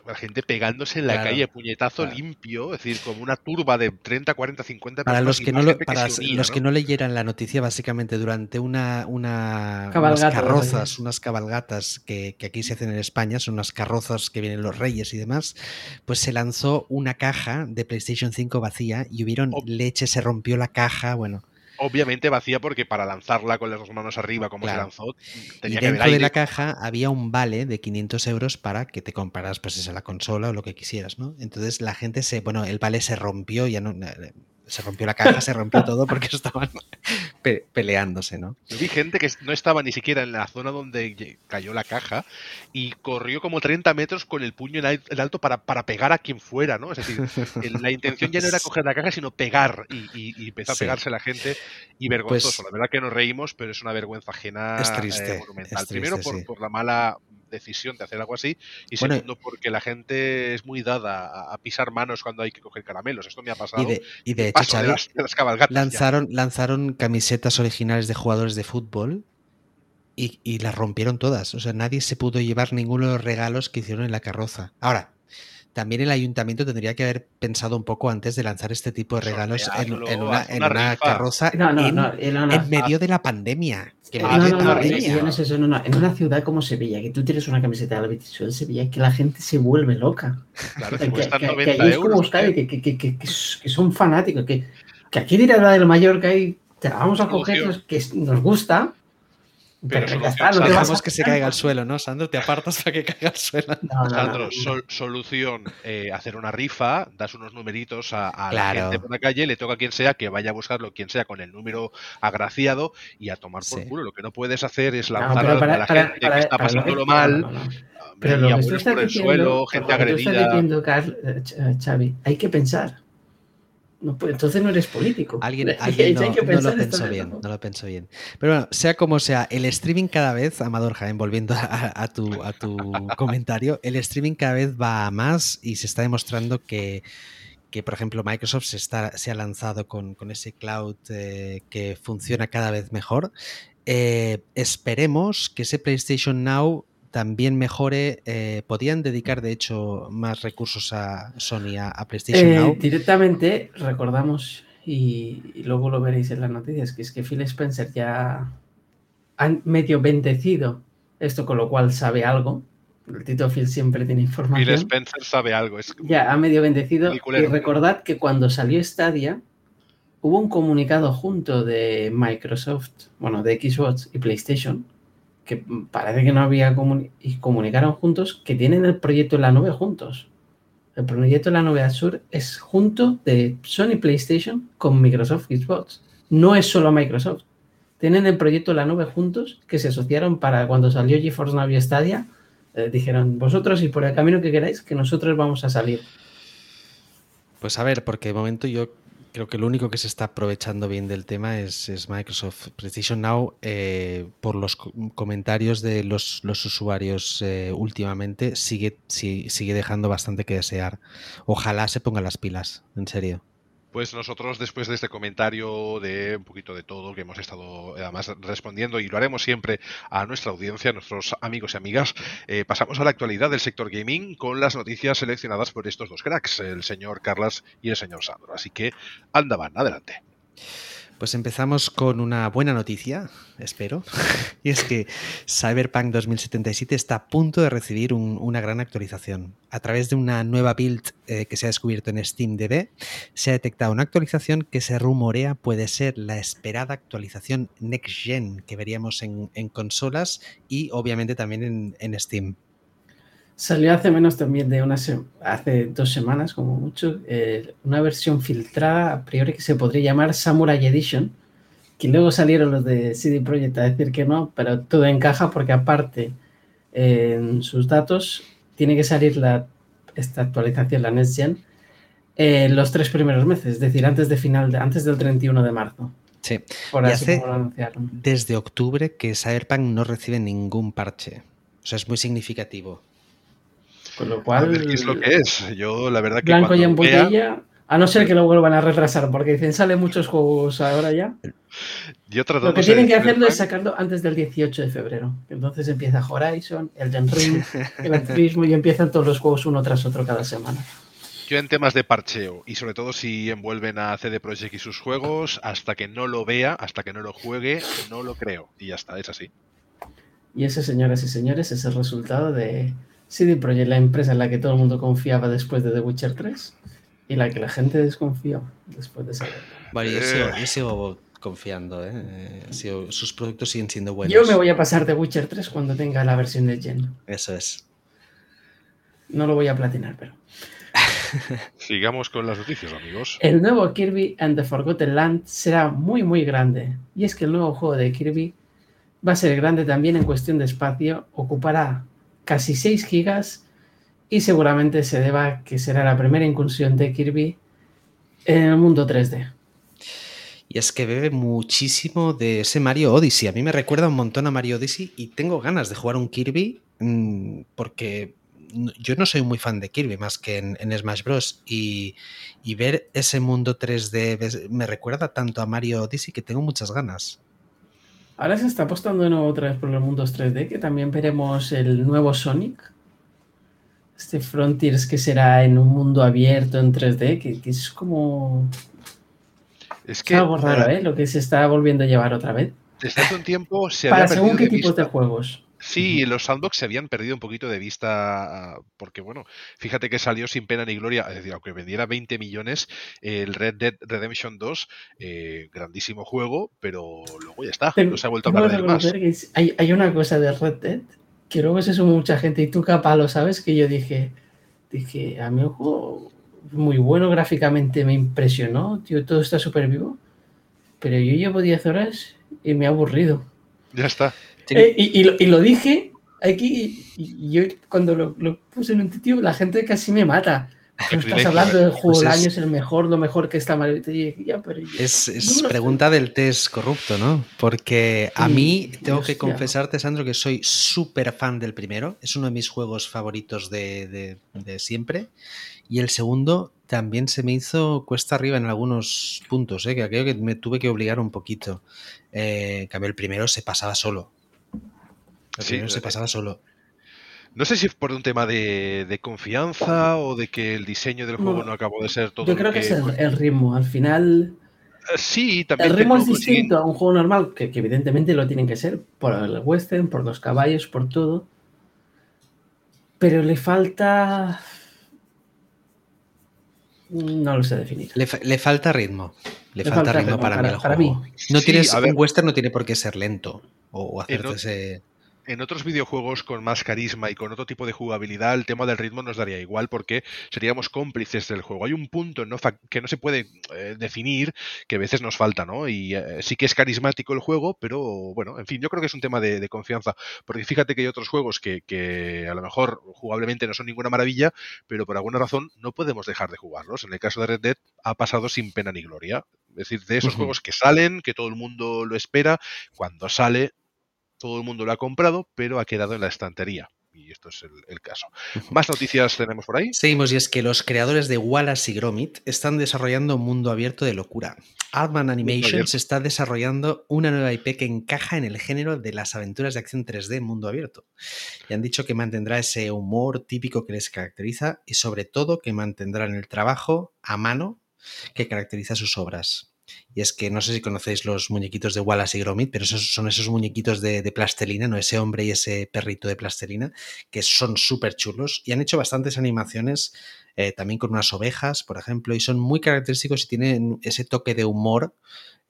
Speaker 1: La gente pegándose en la
Speaker 3: Claro,
Speaker 1: calle, puñetazo
Speaker 3: claro.
Speaker 1: limpio, es decir, como una turba de 30, 40, 50
Speaker 3: para
Speaker 1: personas.
Speaker 3: los
Speaker 1: y
Speaker 3: que no lo,
Speaker 1: que
Speaker 3: para
Speaker 1: unía,
Speaker 3: los
Speaker 1: ¿no?
Speaker 3: que no leyeran la noticia, básicamente durante una, una unas carrozas, unas cabalgatas que, que aquí se hacen en España, son unas carrozas que vienen los reyes y demás, pues se lanzó una caja de PlayStation 5 vacía y hubieron
Speaker 1: Oh.
Speaker 3: leche, se rompió la caja, bueno.
Speaker 1: Obviamente vacía porque para lanzarla con las dos manos arriba, como
Speaker 3: Claro.
Speaker 1: se lanzó,
Speaker 3: Y
Speaker 1: tenía que haber
Speaker 3: dentro de la caja había un vale de 500 euros para que te compraras pues esa la consola o lo que quisieras, ¿no? Entonces la gente se, bueno, el vale se rompió, ya no, se rompió la caja, se rompió todo porque estaban pe- peleándose, ¿no?
Speaker 1: Yo vi gente que no estaba ni siquiera en la zona donde cayó la caja y corrió como 30 metros con el puño en al- en alto para, para pegar a quien fuera, ¿no? Es decir, la intención ya no era coger la caja, sino pegar y, y- y empezó a
Speaker 3: Sí.
Speaker 1: pegarse la gente y vergonzoso.
Speaker 3: Pues-
Speaker 1: la verdad que nos reímos, pero es una vergüenza ajena
Speaker 3: Es
Speaker 1: eh,
Speaker 3: triste,
Speaker 1: monumental.
Speaker 3: es
Speaker 1: Primero
Speaker 3: triste,
Speaker 1: por,
Speaker 3: sí.
Speaker 1: por la mala decisión de hacer algo así y
Speaker 3: Bueno,
Speaker 1: segundo porque la gente es muy dada a, a pisar manos cuando hay que coger caramelos. Esto me ha pasado.
Speaker 3: Y de, y de
Speaker 1: Me
Speaker 3: hecho,
Speaker 1: de las, de las cabalgatas ya.
Speaker 3: lanzaron, lanzaron camisetas originales de jugadores de fútbol y, y las rompieron todas. O sea, nadie se pudo llevar ninguno de los regalos que hicieron en la carroza. Ahora, también el ayuntamiento tendría que haber pensado un poco antes de lanzar este tipo de regalos en, una,
Speaker 1: haz
Speaker 3: en
Speaker 1: una
Speaker 3: una
Speaker 1: rifa.
Speaker 3: carroza
Speaker 4: No, no,
Speaker 3: en,
Speaker 4: no, eh, no, no.
Speaker 3: en medio de la pandemia. Que de
Speaker 4: no,
Speaker 3: pandemia.
Speaker 4: eso. En una ciudad como Sevilla, que tú tienes una camiseta del Betis de Sevilla, que la gente se vuelve loca.
Speaker 1: Claro,
Speaker 4: Que,
Speaker 1: que cuestan
Speaker 4: que- que
Speaker 1: 90
Speaker 4: allí es como. Euskadi,
Speaker 1: ¿eh?
Speaker 4: que, son fanáticos, que, que aquí dirá la del Mallorca y te la vamos a coger, que nos gusta,
Speaker 1: Pero
Speaker 4: pero, está,
Speaker 3: Dejamos que se caiga al suelo, ¿no, Sandro? Te apartas para que caiga al suelo.
Speaker 4: No, no, no,
Speaker 1: Sandro,
Speaker 4: no.
Speaker 1: sol- solución, eh, hacer una rifa, das unos numeritos a, a
Speaker 3: Claro.
Speaker 1: la gente por la calle, le toca a quien sea que vaya a buscarlo, quien sea, con el número agraciado y a tomar por
Speaker 3: Sí.
Speaker 1: culo. Lo que no puedes hacer es lanzar a,
Speaker 4: para-
Speaker 1: a la
Speaker 4: para-
Speaker 1: gente
Speaker 4: para-
Speaker 1: que está pasándolo mal, hombre,
Speaker 4: Pero
Speaker 1: y
Speaker 4: lo que tú
Speaker 1: abuelos
Speaker 4: estás
Speaker 1: por el
Speaker 4: diciendo,
Speaker 1: suelo, gente
Speaker 4: tú estás
Speaker 1: agredida.
Speaker 4: diciendo, Carl, eh, eh, Xavi, hay que pensar. No, puede- entonces no eres político.
Speaker 3: Alguien,
Speaker 4: Hay
Speaker 3: alguien no, lo pensó bien, no lo pensó bien. Pero bueno, sea como sea, el streaming cada vez, Amador Jaén, volviendo a, a tu, a tu comentario, el streaming cada vez va a más y se está demostrando que, que por ejemplo, Microsoft se, está, se ha lanzado con, con ese cloud eh, que funciona cada vez mejor. Eh, esperemos que ese PlayStation Now también mejore. eh, podían dedicar, de hecho, más recursos a Sony a, a PlayStation
Speaker 4: Eh,
Speaker 3: Now.
Speaker 4: directamente recordamos, y, y luego lo veréis en las noticias, que es que Phil Spencer ya ha medio bendecido esto, con lo cual sabe algo. El Tito Phil siempre tiene
Speaker 1: Phil
Speaker 4: información.
Speaker 1: Spencer sabe algo. Es
Speaker 4: Ya ha medio bendecido. Y recordad que cuando salió Stadia, hubo un comunicado junto de Microsoft, bueno, de Xbox y PlayStation, que parece que no había comuni- y comunicaron juntos que tienen el proyecto la nube juntos. El proyecto la nube Azure es junto de Sony PlayStation con Microsoft Xbox. No es solo Microsoft. Tienen el proyecto la nube juntos que se asociaron para cuando salió GeForce Now y Stadia. eh, dijeron, vosotros y por el camino que queráis, que nosotros vamos a salir.
Speaker 3: Pues a ver, porque de momento yo creo que lo único que se está aprovechando bien del tema es, Microsoft. PlayStation Now, eh, por los co- comentarios de los, usuarios eh, últimamente, sigue, si- sigue dejando bastante que desear. Ojalá se pongan las pilas, en serio.
Speaker 1: Pues nosotros, después de este comentario de un poquito de todo que hemos estado eh, además respondiendo, y lo haremos siempre a nuestra audiencia, a nuestros amigos y amigas, eh, pasamos a la actualidad del sector gaming con las noticias seleccionadas por estos dos cracks, el señor Carlas y el señor Sandro. Así que, anda, van, adelante.
Speaker 3: Pues empezamos con una buena noticia, espero, y es que Cyberpunk 2077 está a punto de recibir un- una gran actualización. A través de una nueva build eh, que se ha descubierto en SteamDB, se ha detectado una actualización que se rumorea puede ser la esperada actualización Next Gen que veríamos en, consolas y obviamente también en Steam.
Speaker 4: Salió hace menos también de una hace dos semanas, como mucho, eh, una versión filtrada a priori que se podría llamar Samurai Edition, que luego salieron los de CD Projekt a decir que no, pero todo encaja porque aparte eh, en sus datos tiene que salir la, esta actualización, la Next Gen, eh, los tres primeros meses, es decir, antes, de final de- antes del 31 de marzo.
Speaker 3: Sí.
Speaker 4: Por
Speaker 3: Y hace-
Speaker 4: como lo.
Speaker 3: Desde octubre que Cyberpunk no recibe ningún parche. O sea, es muy significativo.
Speaker 4: Con lo
Speaker 1: A
Speaker 4: cual,
Speaker 1: ver qué es lo que es. Yo, la verdad que
Speaker 4: blanco y en
Speaker 1: vea-
Speaker 4: botella, a no ser que lo vuelvan a retrasar, porque dicen salen muchos juegos ahora ya.
Speaker 1: yo
Speaker 4: Lo que tienen que hacerlo es sacarlo antes del 18 de febrero. Entonces empieza Horizon, Elden Ring, el Turismo y empiezan todos los juegos uno tras otro cada semana.
Speaker 1: Yo en temas de parcheo y sobre todo si envuelven a CD Projekt y sus juegos, hasta que no lo vea, hasta que no lo juegue, no lo creo. Y ya está, es así.
Speaker 4: Y ese, señoras y señores, es el resultado de CD Projekt, la empresa en la que todo el mundo confiaba después de The Witcher 3 y la que la gente desconfió después de saber.
Speaker 3: Bueno, yo
Speaker 1: Eh.
Speaker 3: sigo, yo sigo confiando, ¿eh? Eh, sigo- sus productos siguen siendo buenos.
Speaker 4: Yo me voy a pasar The Witcher 3 cuando tenga la versión de Gen.
Speaker 3: Eso es.
Speaker 4: No lo voy a platinar, pero.
Speaker 1: Sigamos con las noticias, amigos.
Speaker 4: El nuevo Kirby and the Forgotten Land será muy muy grande. Y es que el nuevo juego de Kirby va a ser grande también en cuestión de espacio, ocupará casi 6 gigas y seguramente se deba que será la primera incursión de Kirby en el mundo 3D.
Speaker 3: Y es que bebe muchísimo de ese Mario Odyssey. A mí me recuerda un montón a Mario Odyssey y tengo ganas de jugar un Kirby mm, porque yo no soy muy fan de Kirby más que en, en Smash Bros. Y, y ver ese mundo 3D ves- me recuerda tanto a Mario Odyssey que tengo muchas ganas.
Speaker 4: Ahora se está apostando de nuevo otra vez por los mundos 3D, que también veremos el nuevo Sonic. este Frontiers que será en un mundo abierto en 3D, que, es como...
Speaker 1: Es que...
Speaker 4: algo raro, ¿eh? Lo que se está volviendo a llevar otra vez.
Speaker 1: Desde hace un tiempo se
Speaker 4: Para según qué tipos de juegos.
Speaker 1: Sí, los sandbox se habían perdido un poquito de vista porque, bueno, fíjate que salió sin pena ni gloria, es decir, aunque vendiera 20 millones, el Red Dead Redemption 2, eh, grandísimo juego, pero luego ya está, no se ha vuelto a hablar de más.
Speaker 4: Hay, hay, una cosa de Red Dead que luego se sumó mucha gente y tú capaz lo sabes que yo dije, dije, a mí un juego muy bueno gráficamente me impresionó, tío, todo está súper vivo, pero yo llevo 10 horas y me ha aburrido.
Speaker 1: Ya está.
Speaker 4: Eh, y, lo, dije aquí y, yo cuando lo, puse en un título la gente casi me mata. estás hablando del juego pues del año, es el mejor, lo mejor que está mal.
Speaker 3: es, pregunta del test corrupto, ¿no? Porque a mí tengo que confesarte, Sandro, que soy súper fan del primero. Es uno de mis juegos favoritos de, siempre. Y el segundo también se me hizo cuesta arriba en algunos puntos, ¿eh? que creo que me tuve que obligar un poquito. Eh, en cambio, el primero se pasaba solo sí, se eh, pasaba solo.
Speaker 1: No sé si es por un tema de, confianza o de que el diseño del juego no, acabó de ser todo.
Speaker 4: Yo creo que, es el, ritmo. Al final.
Speaker 1: Eh, sí, también.
Speaker 4: El ritmo es distinto a un juego normal, que, evidentemente lo tienen que ser por el western, por los caballos, por todo. Pero le falta. No lo sé definir.
Speaker 3: Le, falta ritmo. Le, falta, ritmo, para, mí el juego. No tienes, un western no tiene por qué ser lento o hacerte ese
Speaker 1: en otros videojuegos con más carisma y con otro tipo de jugabilidad, el tema del ritmo nos daría igual porque seríamos cómplices del juego. Hay un punto que no se puede eh, definir que a veces nos falta, ¿no? Y eh, sí que es carismático el juego, pero bueno, en fin, yo creo que es un tema de, confianza. Porque fíjate que hay otros juegos que, a lo mejor jugablemente no son ninguna maravilla, pero por alguna razón no podemos dejar de jugarlos. En el caso de Red Dead ha pasado sin pena ni gloria. Es decir, de esos juegos que salen, que todo el mundo lo espera, cuando sale todo el mundo lo ha comprado, pero ha quedado en la estantería. Y esto es el, caso. ¿Más noticias tenemos por ahí?
Speaker 3: Seguimos, y es que los creadores de Wallace y Gromit están desarrollando un mundo abierto de locura. Altman Animations está desarrollando una nueva IP que encaja en el género de las aventuras de acción 3D mundo abierto. Y han dicho que mantendrá ese humor típico que les caracteriza y sobre todo que mantendrán el trabajo a mano que caracteriza sus obras. Y es que no sé si conocéis los muñequitos de Wallace y Gromit, pero esos son esos muñequitos de, plastelina, ¿no? Ese hombre y ese perrito de plastelina, que son súper chulos. Y han hecho bastantes animaciones eh, también con unas ovejas, por ejemplo, y son muy característicos y tienen ese toque de humor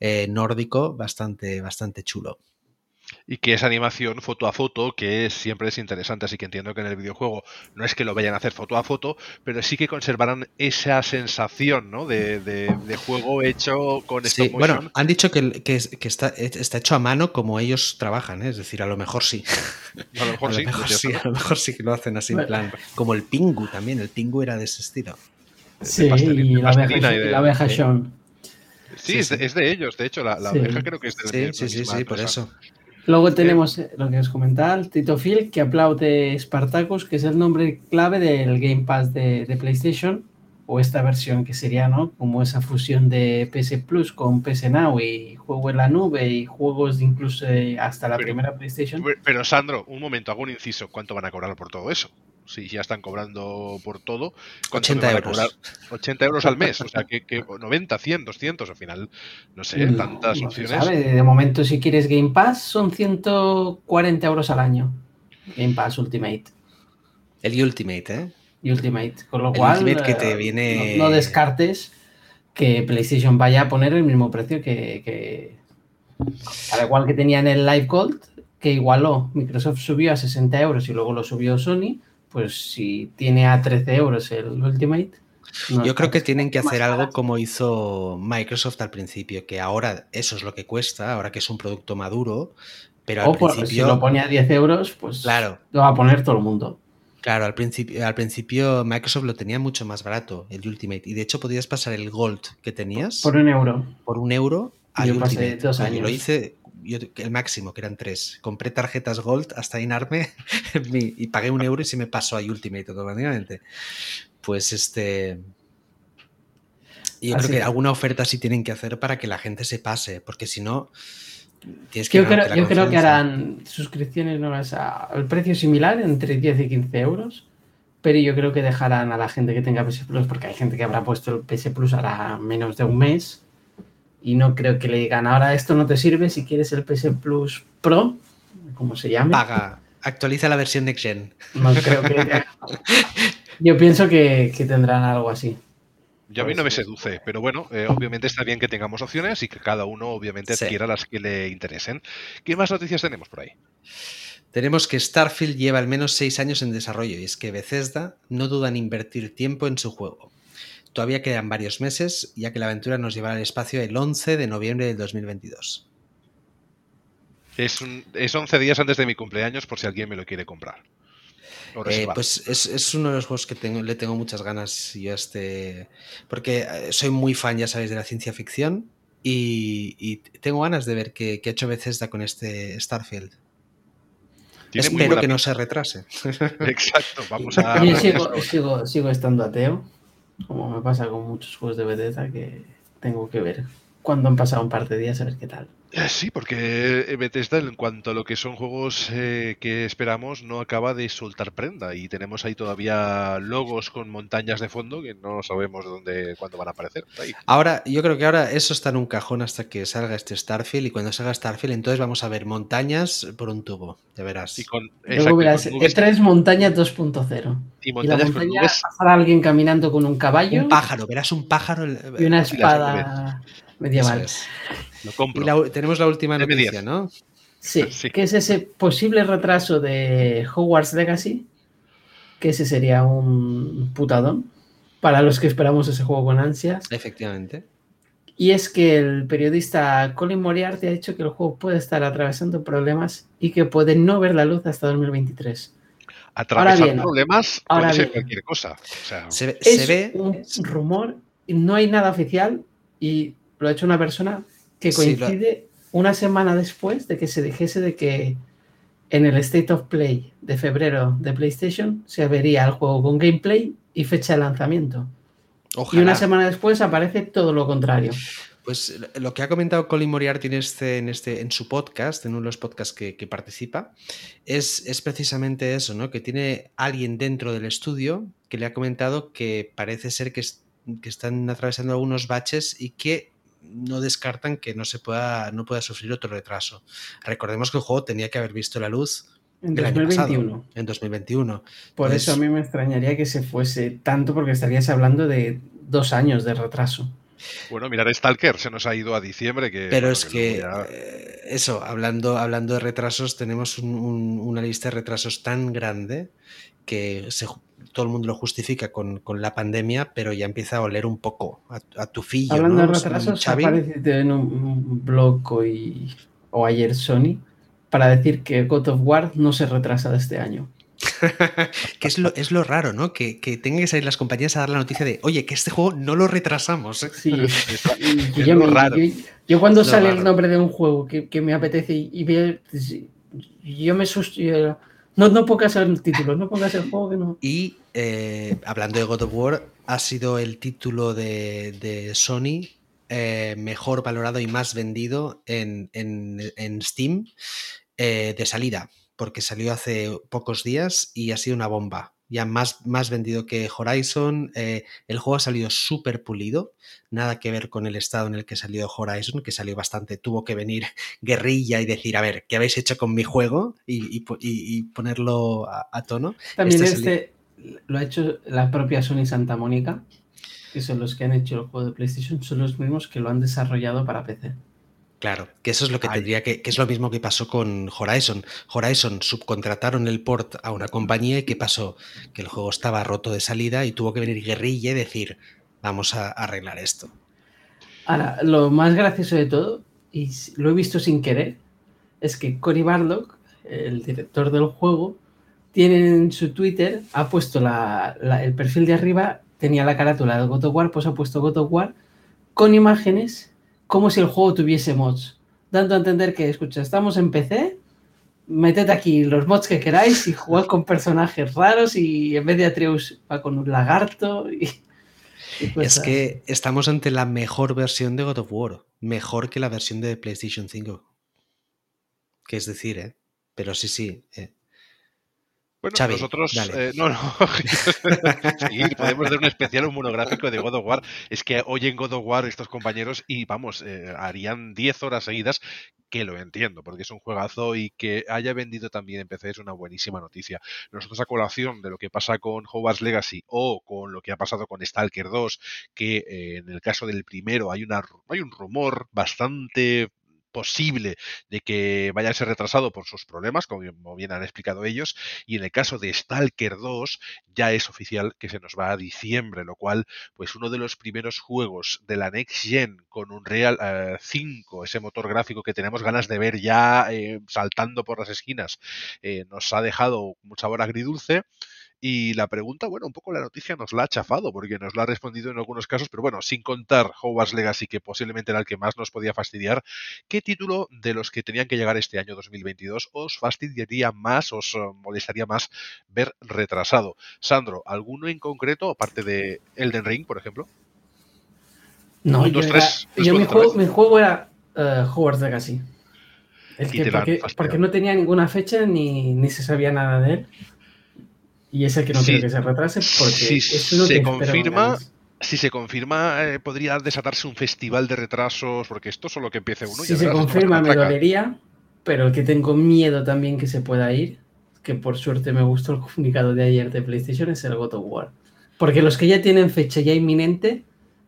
Speaker 3: eh, nórdico bastante, bastante chulo
Speaker 1: y que es animación foto a foto, que siempre es interesante, así que entiendo que en el videojuego no es que lo vayan a hacer foto a foto, pero sí que conservarán esa sensación ¿no? de, juego hecho con
Speaker 3: sí, Bueno, han dicho que, que, está, está, hecho a mano como ellos trabajan, ¿eh? es decir, a lo mejor sí.
Speaker 1: A lo mejor, sí,
Speaker 3: a lo mejor sí que lo hacen así en plan. Como el Pingu también, el Pingu era de ese estilo.
Speaker 4: Sí, y la abeja, Sean.
Speaker 1: Sí, es, de, ellos, de hecho, la, abeja creo que es de
Speaker 3: Sí, sí, sí, por eso.
Speaker 4: Luego tenemos eh, lo que os comentaba, Tito Phil, que aplaude Spartacus, que es el nombre clave del Game Pass de, PlayStation, o esta versión que sería, ¿no? Como esa fusión de PS Plus con PS Now y juego en la nube y juegos incluso hasta la primera PlayStation.
Speaker 1: Pero Sandro, un momento, hago un inciso. ¿Cuánto van a cobrar por todo eso? Si ya están cobrando por todo,
Speaker 3: 80 euros.
Speaker 1: 80 euros al mes, o sea, que, 90, 100, 200, al final, no sé, tantas opciones.
Speaker 4: De momento, si quieres Game Pass, son 140 euros al año. Game Pass Ultimate.
Speaker 3: El Ultimate, ¿eh?
Speaker 4: Ultimate, con lo cual
Speaker 3: Ultimate que te eh, viene...
Speaker 4: no, descartes que PlayStation vaya a poner el mismo precio que, que al igual que tenía en el Live Gold, que igualó. Microsoft subió a 60 euros y luego lo subió Sony pues si tiene a 13 euros el Ultimate.
Speaker 3: Yo creo que tienen que hacer algo como hizo Microsoft al principio, que ahora eso es lo que cuesta, ahora que es un producto maduro, pero al principio...
Speaker 4: Si lo pone a 10 euros, pues
Speaker 3: claro.
Speaker 4: lo va a poner todo el mundo.
Speaker 3: Claro, al principio, al principio Microsoft lo tenía mucho más barato, el Ultimate, y de hecho podías pasar el Gold que tenías...
Speaker 4: Por un euro.
Speaker 3: Por un euro al
Speaker 4: Ultimate. Dos años.
Speaker 3: lo hice el máximo, que eran tres. Compré tarjetas Gold hasta inarme y pagué un euro y se me pasó a Ultimate automáticamente. Pues este. Yo creo que alguna oferta sí tienen que hacer para que la gente se pase, porque si no. Tienes que
Speaker 4: yo creo, yo creo que harán suscripciones nuevas al precio similar, entre 10 y 15 euros, pero yo creo que dejarán a la gente que tenga PS Plus, porque hay gente que habrá puesto el PS Plus hará menos de un mes, y no creo que le digan, ahora esto no te sirve si quieres el PS Plus Pro, como se llame.
Speaker 3: Paga, actualiza la versión Next Gen.
Speaker 4: No creo que... yo pienso que, que tendrán algo así.
Speaker 1: Yo a mí no me seduce, pero bueno, eh, obviamente está bien que tengamos opciones y que cada uno obviamente
Speaker 3: Sí.
Speaker 1: adquiera las que le interesen. ¿Qué más noticias tenemos por ahí?
Speaker 3: Tenemos que Starfield lleva al menos seis años en desarrollo y es que Bethesda no duda en invertir tiempo en su juego. Todavía quedan varios meses, ya que la aventura nos llevará al espacio el 11 de noviembre del 2022.
Speaker 1: Es, un- es 11 días antes de mi cumpleaños por si alguien me lo quiere comprar.
Speaker 3: Eh, pues es, es uno de los juegos que tengo, le tengo muchas ganas yo a este. Porque eh, soy muy fan, ya sabéis, de la ciencia ficción. Y, y tengo ganas de ver qué, qué ha hecho Bethesda con este Starfield.
Speaker 1: Tiene
Speaker 3: Espero que no se retrase.
Speaker 1: Exacto, vamos a...
Speaker 4: Yo sigo, sigo, sigo estando ateo, como me pasa con muchos juegos de Bethesda que tengo que ver cuando han pasado un par de días a ver qué tal.
Speaker 1: Eh, Sí, porque Bethesda en cuanto a lo que son juegos eh, que esperamos no acaba de soltar prenda y tenemos ahí todavía logos con montañas de fondo que no sabemos de dónde, cuándo van a aparecer. Ahí.
Speaker 3: Ahora, yo creo que ahora eso está en un cajón hasta que salga este Starfield. Y cuando salga Starfield, entonces vamos a ver montañas por un tubo. Ya verás.
Speaker 1: Y con, exacto,
Speaker 4: verás
Speaker 1: con nubes
Speaker 4: E3 Montaña 2.0.
Speaker 1: y
Speaker 4: Y la
Speaker 1: montañas con
Speaker 4: montaña
Speaker 1: nubes.
Speaker 4: pasará alguien caminando con un caballo
Speaker 3: Un pájaro, verás un pájaro. eh,
Speaker 4: y una espada medieval.
Speaker 3: Eso es.
Speaker 1: Lo
Speaker 3: Y
Speaker 1: compro.
Speaker 3: la u- tenemos la última noticia,
Speaker 1: 10.
Speaker 3: ¿no?
Speaker 4: Sí,
Speaker 1: Sí.
Speaker 4: que es ese posible retraso de Hogwarts Legacy, que ese sería un putadón para los que esperamos ese juego con ansias.
Speaker 3: Efectivamente.
Speaker 4: Y es que el periodista Colin Moriarty ha dicho que el juego puede estar atravesando problemas y que puede no ver la luz hasta 2023.
Speaker 1: Atravesar
Speaker 4: bien.
Speaker 1: problemas
Speaker 4: Ahora
Speaker 1: puede ser
Speaker 4: bien.
Speaker 1: cualquier cosa. O sea,
Speaker 3: Se, ve-
Speaker 4: Es
Speaker 3: se ve.
Speaker 4: un rumor, no hay nada oficial y lo ha hecho una persona que
Speaker 3: Sí, lo-
Speaker 4: coincide una semana después de que se dijese de que en el State of Play de febrero de PlayStation se vería el juego con gameplay y fecha de lanzamiento. Y una semana después aparece todo lo contrario.
Speaker 3: Pues lo que ha comentado Colin Moriarty en, este, en, este, en su podcast, en uno de los podcasts que, que participa, es, es precisamente eso, ¿no? Que tiene alguien dentro del estudio que le ha comentado que parece ser que, es- que están atravesando algunos baches y que no descartan que no se pueda, no pueda sufrir otro retraso. Recordemos que el juego tenía que haber visto la luz
Speaker 4: En
Speaker 3: el año pasado,
Speaker 4: 2021.
Speaker 3: en 2021.
Speaker 4: Por
Speaker 3: Pues-
Speaker 4: eso a mí me extrañaría que se fuese tanto porque estarías hablando de dos años de retraso.
Speaker 1: bueno, mirar Stalker se nos ha ido a diciembre. Que,
Speaker 3: Pero
Speaker 1: bueno,
Speaker 3: es que, eh, eso, hablando, hablando de retrasos, tenemos un- un- una lista de retrasos tan grande que se todo el mundo lo justifica con, con la pandemia, pero ya empieza a oler un poco a, a tu fillo.
Speaker 4: Hablando
Speaker 3: ¿no?
Speaker 4: de retrasos, aparecido en un, blog hoy o ayer Sony para decir que God of War no se retrasa de este año.
Speaker 3: que es lo, es lo raro, ¿no? Que, que tengan que salir las compañías a dar la noticia de, oye, que este juego no lo retrasamos. ¿eh".
Speaker 4: Sí,
Speaker 1: es
Speaker 4: yo, me-
Speaker 1: raro.
Speaker 4: yo- yo cuando sale
Speaker 3: raro.
Speaker 4: el nombre de un juego que, que me apetece y, y veo, yo me susto. yo- no, no pongas el título, no pongas el juego que no.
Speaker 3: Y eh, hablando de God of War, ha sido el título de, de Sony eh, mejor valorado y más vendido en, en- en Steam eh, de salida, porque salió hace pocos días y ha sido una bomba. Ya más, más vendido que Horizon. eh, el juego ha salido súper pulido. Nada que ver con el estado en el que salió Horizon, que salió bastante. Tuvo que venir guerrilla y decir, a ver, ¿qué habéis hecho con mi juego? Y, y po- y- y ponerlo a, a tono.
Speaker 4: También
Speaker 3: Este
Speaker 4: este lo ha hecho la propia Sony Santa Mónica, que son los que han hecho el juego de PlayStation, son los mismos que lo han desarrollado para PC.
Speaker 3: Claro, que eso es lo que
Speaker 1: Ay.
Speaker 3: tendría que, que es lo mismo que pasó con Horizon. Horizon subcontrataron el port a una compañía y ¿qué pasó? Que el juego estaba roto de salida y tuvo que venir guerrilla y decir, vamos a arreglar esto.
Speaker 4: Ahora, lo más gracioso de todo, y lo he visto sin querer, es que Cory Barlock, el director del juego, tiene en su Twitter, ha puesto la- la- el perfil de arriba, tenía la carátula de God of War, pues ha puesto God of War con imágenes como si el juego tuviese mods, dando a entender que, escucha, estamos en PC, meted aquí los mods que queráis y jugad con personajes raros y en vez de Atreus va con un lagarto
Speaker 3: Es que estamos ante la mejor versión de God of War, mejor que la versión de PlayStation 5. Que es decir, ¿eh? Pero sí, sí. eh.
Speaker 1: Bueno, nosotros. Eh, no, no. sí, podemos hacer un especial, un monográfico de God of War. Es que oyen God of War estos compañeros y vamos, eh, harían 10 horas seguidas, que lo entiendo, porque es un juegazo y que haya vendido también en PC es una buenísima noticia. Nosotros, a colación de lo que pasa con Hogwarts Legacy o con lo que ha pasado con Stalker 2, que eh, en el caso del primero hay, una, hay un rumor bastante posible de que vaya a ser retrasado por sus problemas, como bien han explicado ellos, y en el caso de Stalker 2 ya es oficial que se nos va a diciembre, lo cual, pues uno de los primeros juegos de la Next Gen con un Real 5, ese motor gráfico que tenemos ganas de ver ya eh, saltando por las esquinas, eh, nos ha dejado mucha sabor agridulce. Y la pregunta, bueno, un poco la noticia nos la ha chafado, porque nos la ha respondido en algunos casos, pero bueno, sin contar Hogwarts Legacy, que posiblemente era el que más nos podía fastidiar, ¿qué título de los que tenían que llegar este año 2022 os fastidiaría más, os eh, molestaría más ver retrasado? Sandro, ¿alguno en concreto, aparte de Elden Ring, por ejemplo?
Speaker 4: No, yo, mi, juego, era uh, Hogwarts Legacy. porque, no tenía ninguna fecha ni, ni se sabía nada de él. Y es el que no quiere que se retrase porque si
Speaker 1: se confirma, si se confirma, podría desatarse un festival de retrasos, porque esto solo que empiece uno.
Speaker 4: Si se confirma, me dolería, pero el que tengo miedo también que se pueda ir, que por suerte me gustó el comunicado de ayer de PlayStation, es el God of War. Porque los que ya tienen fecha ya inminente,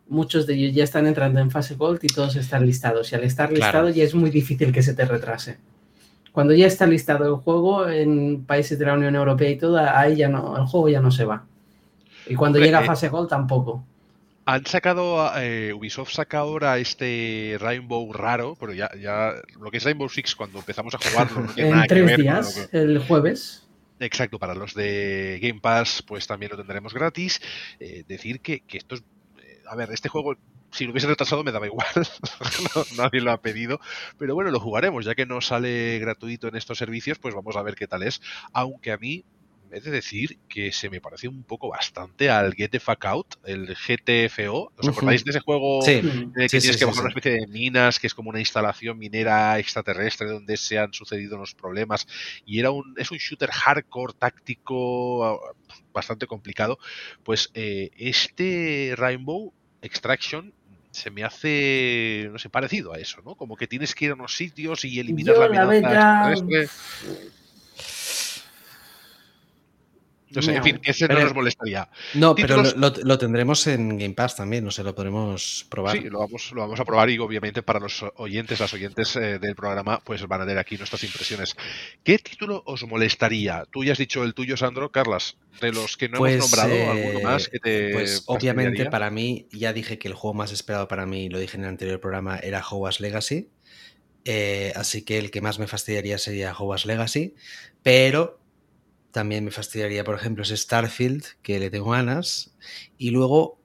Speaker 4: muchos de ellos ya están entrando en fase Gold y todos están listados. Y al estar listados ya es muy difícil que se te retrase. Cuando ya está listado el juego en países de la Unión Europea y todo, ahí ya no, el juego ya no se va. Y cuando llega a eh, fase Gold tampoco.
Speaker 1: Han sacado, eh, Ubisoft saca ahora este Rainbow raro, pero ya, ya lo que es Rainbow Six cuando empezamos a jugarlo no
Speaker 4: tiene en tres días, el jueves.
Speaker 1: Exacto, para los de Game Pass pues también lo tendremos gratis. Eh, decir que, que esto es... a ver, este juego si lo hubiese retrasado me daba igual, nadie lo ha pedido, pero bueno, lo jugaremos, ya que no sale gratuito en estos servicios, pues vamos a ver qué tal es, aunque a mí he de decir que se me parece un poco bastante al Get the Fuck Out, el GTFO. ¿Os acordáis de ese juego que tienes que bajar una especie de minas, que es como una instalación minera extraterrestre donde se han sucedido unos problemas? Y era un, es un shooter hardcore, táctico, bastante complicado. Pues eh, este Rainbow Extraction se me hace, no sé, parecido a eso, ¿no? Como que tienes que ir a unos sitios y eliminar la amenaza No sé, en fin, ese no nos molestaría.
Speaker 3: No, pero lo, tendremos en Game Pass también, no sé, lo podremos probar.
Speaker 1: Sí, lo vamos, lo vamos a probar y obviamente para los oyentes, las oyentes eh, del programa, pues van a ver aquí nuestras impresiones. ¿Qué título os molestaría? Tú ya has dicho el tuyo, Sandro. Carlas, de los que no hemos pues, nombrado, ¿alguno más que te.
Speaker 3: Pues obviamente para mí, ya dije que el juego más esperado para mí, lo dije en el anterior programa, era Hogwarts Legacy. Eh, así que el que más me fastidiaría sería Hogwarts Legacy. Pero también me fastidiaría, por ejemplo, ese Starfield, que le tengo ganas. Y luego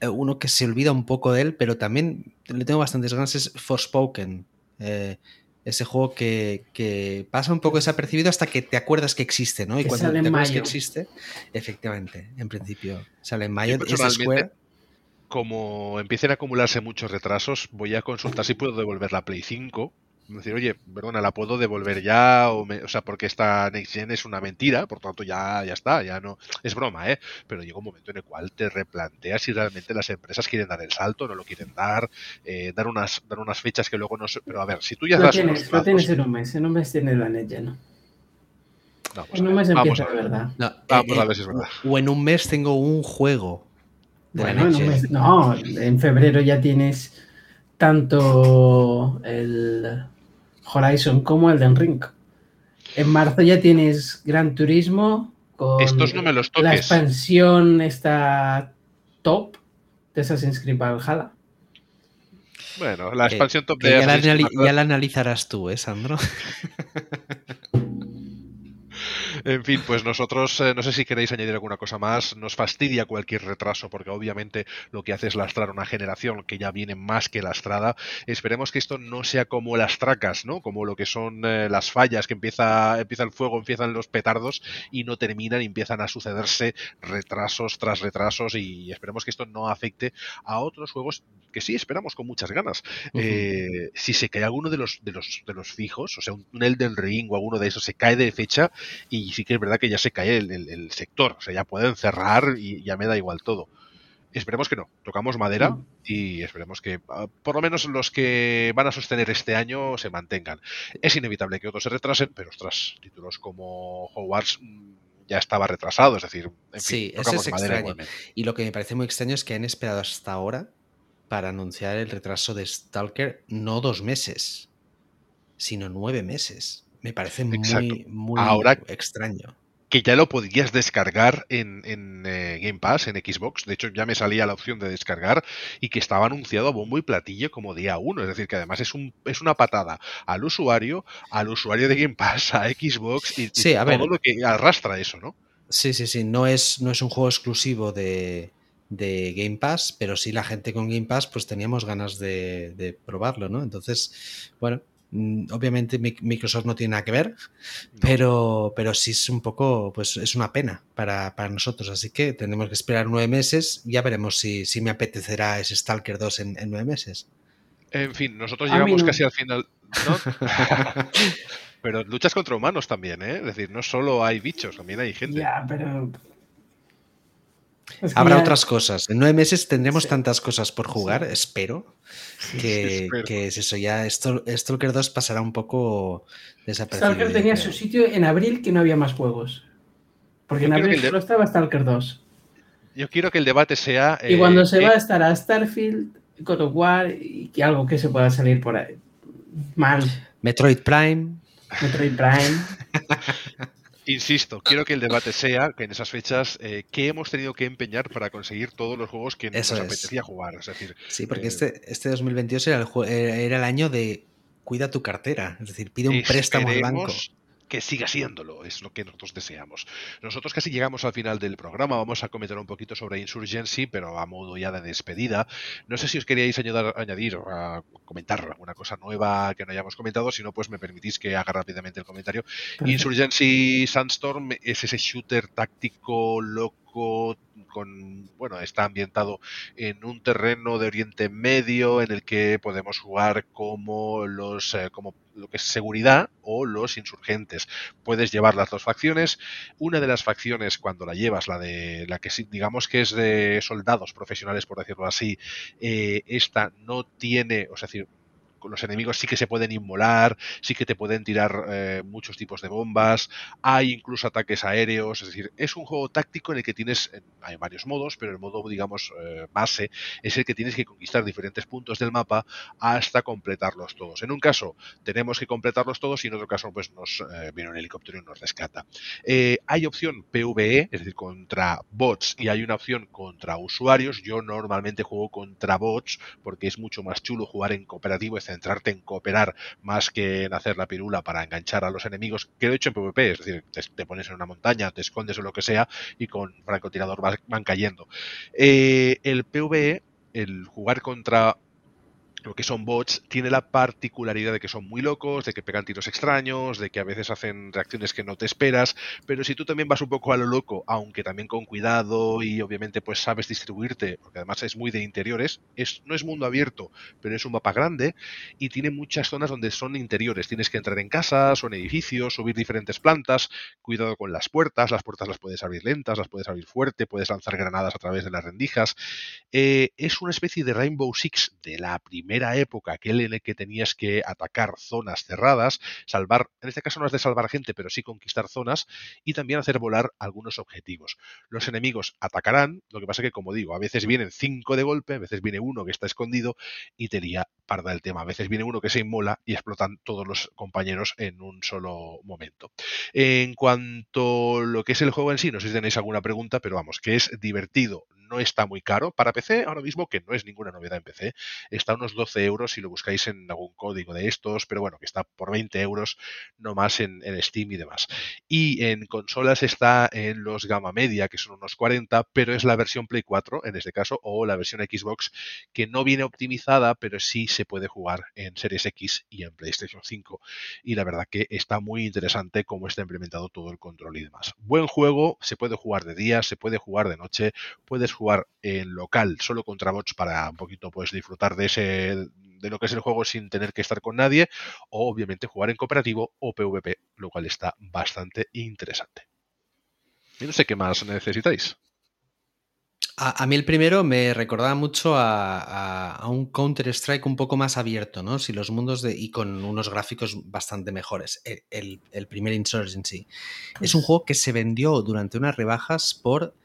Speaker 3: eh, uno que se olvida un poco de él, pero también le tengo bastantes ganas, es Forspoken. Eh, ese juego que, pasa un poco desapercibido hasta que te acuerdas que existe, ¿no? Y cuando te acuerdas que existe, efectivamente, en principio, sale en mayo.
Speaker 1: Como empiecen a acumularse muchos retrasos, voy a consultar si puedo devolver la Play 5 decir, oye, perdona, la puedo devolver ya, o, o, sea, porque esta Next Gen es una mentira, por tanto ya, ya está, ya no, es broma, ¿eh? Pero llega un momento en el cual te replanteas si realmente las empresas quieren dar el salto, no lo quieren dar, eh, dar, unas, dar unas fechas que luego no se... Pero a ver, si tú ya
Speaker 4: lo das tienes, Lo tienes en un mes, en un mes tienes la Next Gen, ¿no? en un mes empieza, verdad.
Speaker 1: No, vamos a eh, ver si es verdad.
Speaker 3: O en un mes tengo un juego.
Speaker 4: bueno, en un mes, no, en febrero ya tienes tanto el Horizon como Elden Ring. En marzo ya tienes Gran Turismo con
Speaker 1: Estos no me los toques.
Speaker 4: la expansión está top de Assassin's Creed Valhalla.
Speaker 1: Bueno, la expansión top de
Speaker 3: ya la, ya la analizarás tú, ¿eh, Sandro?
Speaker 1: En fin, pues nosotros, eh, no sé si queréis añadir alguna cosa más, nos fastidia cualquier retraso porque obviamente lo que hace es lastrar una generación que ya viene más que lastrada. Esperemos que esto no sea como las tracas, ¿no? Como lo que son eh, las fallas, que empieza, empieza el fuego, empiezan los petardos y no terminan y empiezan a sucederse retrasos tras retrasos y esperemos que esto no afecte a otros juegos que sí esperamos con muchas ganas. Eh, si se cae alguno de los, de los, de los fijos, o sea, un Elden Ring o alguno de esos se cae de fecha y sí que es verdad que ya se cae el, sector, o sea, ya pueden cerrar y ya me da igual todo. Esperemos que no, tocamos madera mm. y esperemos que ah, por lo menos los que van a sostener este año se mantengan. Es inevitable que otros se retrasen, pero ostras, títulos como Hogwarts mm, ya estaba retrasado, es decir,
Speaker 3: en sí, eso es extraño. Y lo que me parece muy extraño es que han esperado hasta ahora para anunciar el retraso de Stalker no dos meses, sino nueve meses. Me parece muy, muy extraño
Speaker 1: que ya lo podías descargar en, eh, Game Pass, en Xbox. De hecho, ya me salía la opción de descargar y que estaba anunciado a bombo y platillo como día uno. Es decir, que además es, un, es una patada al usuario, al usuario de Game Pass, a Xbox y, todo lo que arrastra eso, ¿no?
Speaker 3: Sí, sí, sí. No es, no es un juego exclusivo de, de Game Pass, pero sí la gente con Game Pass, pues teníamos ganas de, de probarlo, ¿no? Entonces, bueno, obviamente Microsoft no tiene nada que ver, pero, pero sí es un poco, pues es una pena para, nosotros. Así que tenemos que esperar nueve meses. Ya veremos si, me apetecerá ese Stalker 2 en, nueve meses.
Speaker 1: En fin, nosotros llegamos casi al final. pero luchas contra humanos también, ¿eh? Es decir, no solo hay bichos, también hay gente.
Speaker 4: Ya, pero
Speaker 3: Habrá otras cosas. En nueve meses tendremos tantas cosas por jugar, espero, que, es eso. Ya Stalker 2 pasará un poco desapercibido.
Speaker 4: Stalker tenía su sitio en abril que no había más juegos. Porque en abril solo estaba Stalker 2.
Speaker 1: Yo quiero que el debate sea.
Speaker 4: y cuando eh, se va a estar a Starfield, God of War y que algo que se pueda salir por ahí. Mal.
Speaker 3: Metroid Prime.
Speaker 4: Metroid Prime.
Speaker 1: Insisto, quiero que el debate sea que en esas fechas, eh, ¿qué hemos tenido que empeñar para conseguir todos los juegos que nos apetecía jugar? Es decir,
Speaker 3: sí, porque eh, este, este 2022 era el, era el año de cuida tu cartera, es decir, pide un préstamo al banco
Speaker 1: que siga siéndolo, es lo que nosotros deseamos. Nosotros casi llegamos al final del programa, vamos a comentar un poquito sobre Insurgency, pero a modo ya de despedida. No sé si os queríais añadir, añadir a comentar alguna cosa nueva que no hayamos comentado, si no, pues me permitís que haga rápidamente el comentario. Insurgency Sandstorm es ese shooter táctico loco con, bueno, está ambientado en un terreno de Oriente Medio en el que podemos jugar como los, eh, como lo que es seguridad o los insurgentes. Puedes llevar las dos facciones. Una de las facciones, cuando la llevas, la de la que digamos que es de soldados profesionales, por decirlo así, eh, esta no tiene, o sea, decir, los enemigos sí que se pueden inmolar, sí que te pueden tirar eh, muchos tipos de bombas, hay incluso ataques aéreos, es decir, es un juego táctico en el que tienes, hay varios modos, pero el modo, digamos, eh, base es el que tienes que conquistar diferentes puntos del mapa hasta completarlos todos. En un caso tenemos que completarlos todos y en otro caso pues nos eh, viene un helicóptero y nos rescata. hay opción PvE, es decir, contra bots y hay una opción contra usuarios. Yo normalmente juego contra bots porque es mucho más chulo jugar en cooperativo, etc centrarte en cooperar más que en hacer la pirula para enganchar a los enemigos, que lo he hecho en PvP, es decir, te, pones en una montaña, te escondes o lo que sea y con francotirador van, cayendo. Eh, el PvE, el jugar contra lo que son bots, tiene la particularidad de que son muy locos, de que pegan tiros extraños, de que a veces hacen reacciones que no te esperas, pero si tú también vas un poco a lo loco, aunque también con cuidado y obviamente pues sabes distribuirte, porque además es muy de interiores, es, no es mundo abierto, pero es un mapa grande y tiene muchas zonas donde son interiores, tienes que entrar en casas o en edificios, subir diferentes plantas, cuidado con las puertas, las puertas las puedes abrir lentas, las puedes abrir fuerte, puedes lanzar granadas a través de las rendijas, eh, es una especie de Rainbow Six de la primera era época, aquel en el que tenías que atacar zonas cerradas, salvar, en este caso no es de salvar gente, pero sí conquistar zonas y también hacer volar algunos objetivos. Los enemigos atacarán, lo que pasa que, como digo, a veces vienen cinco de golpe, a veces viene uno que está escondido y te lía parda el tema. A veces viene uno que se inmola y explotan todos los compañeros en un solo momento. En cuanto a lo que es el juego en sí, no sé si tenéis alguna pregunta, pero vamos, que es divertido, no está muy caro. Para PC, ahora mismo, que no es ninguna novedad en PC, está a unos 12 euros si lo buscáis en algún código de estos, pero bueno, que está por 20 euros no más en, Steam y demás. Y en consolas está en los gama media, que son unos 40, pero es la versión Play 4 en este caso, o la versión Xbox, que no viene optimizada, pero sí se puede jugar en Series X y en PlayStation 5. Y la verdad que está muy interesante cómo está implementado todo el control y demás. Buen juego, se puede jugar de día, se puede jugar de noche, puedes jugar en local solo contra bots para un poquito pues disfrutar de ese de lo que es el juego sin tener que estar con nadie, o obviamente jugar en cooperativo o PvP, lo cual está bastante interesante. Y no sé qué más necesitáis.
Speaker 3: A, mí el primero me recordaba mucho a, un Counter-Strike un poco más abierto, ¿no? Si los mundos de. y con unos gráficos bastante mejores. El, primer Insurgency. Es un juego que se vendió durante unas rebajas por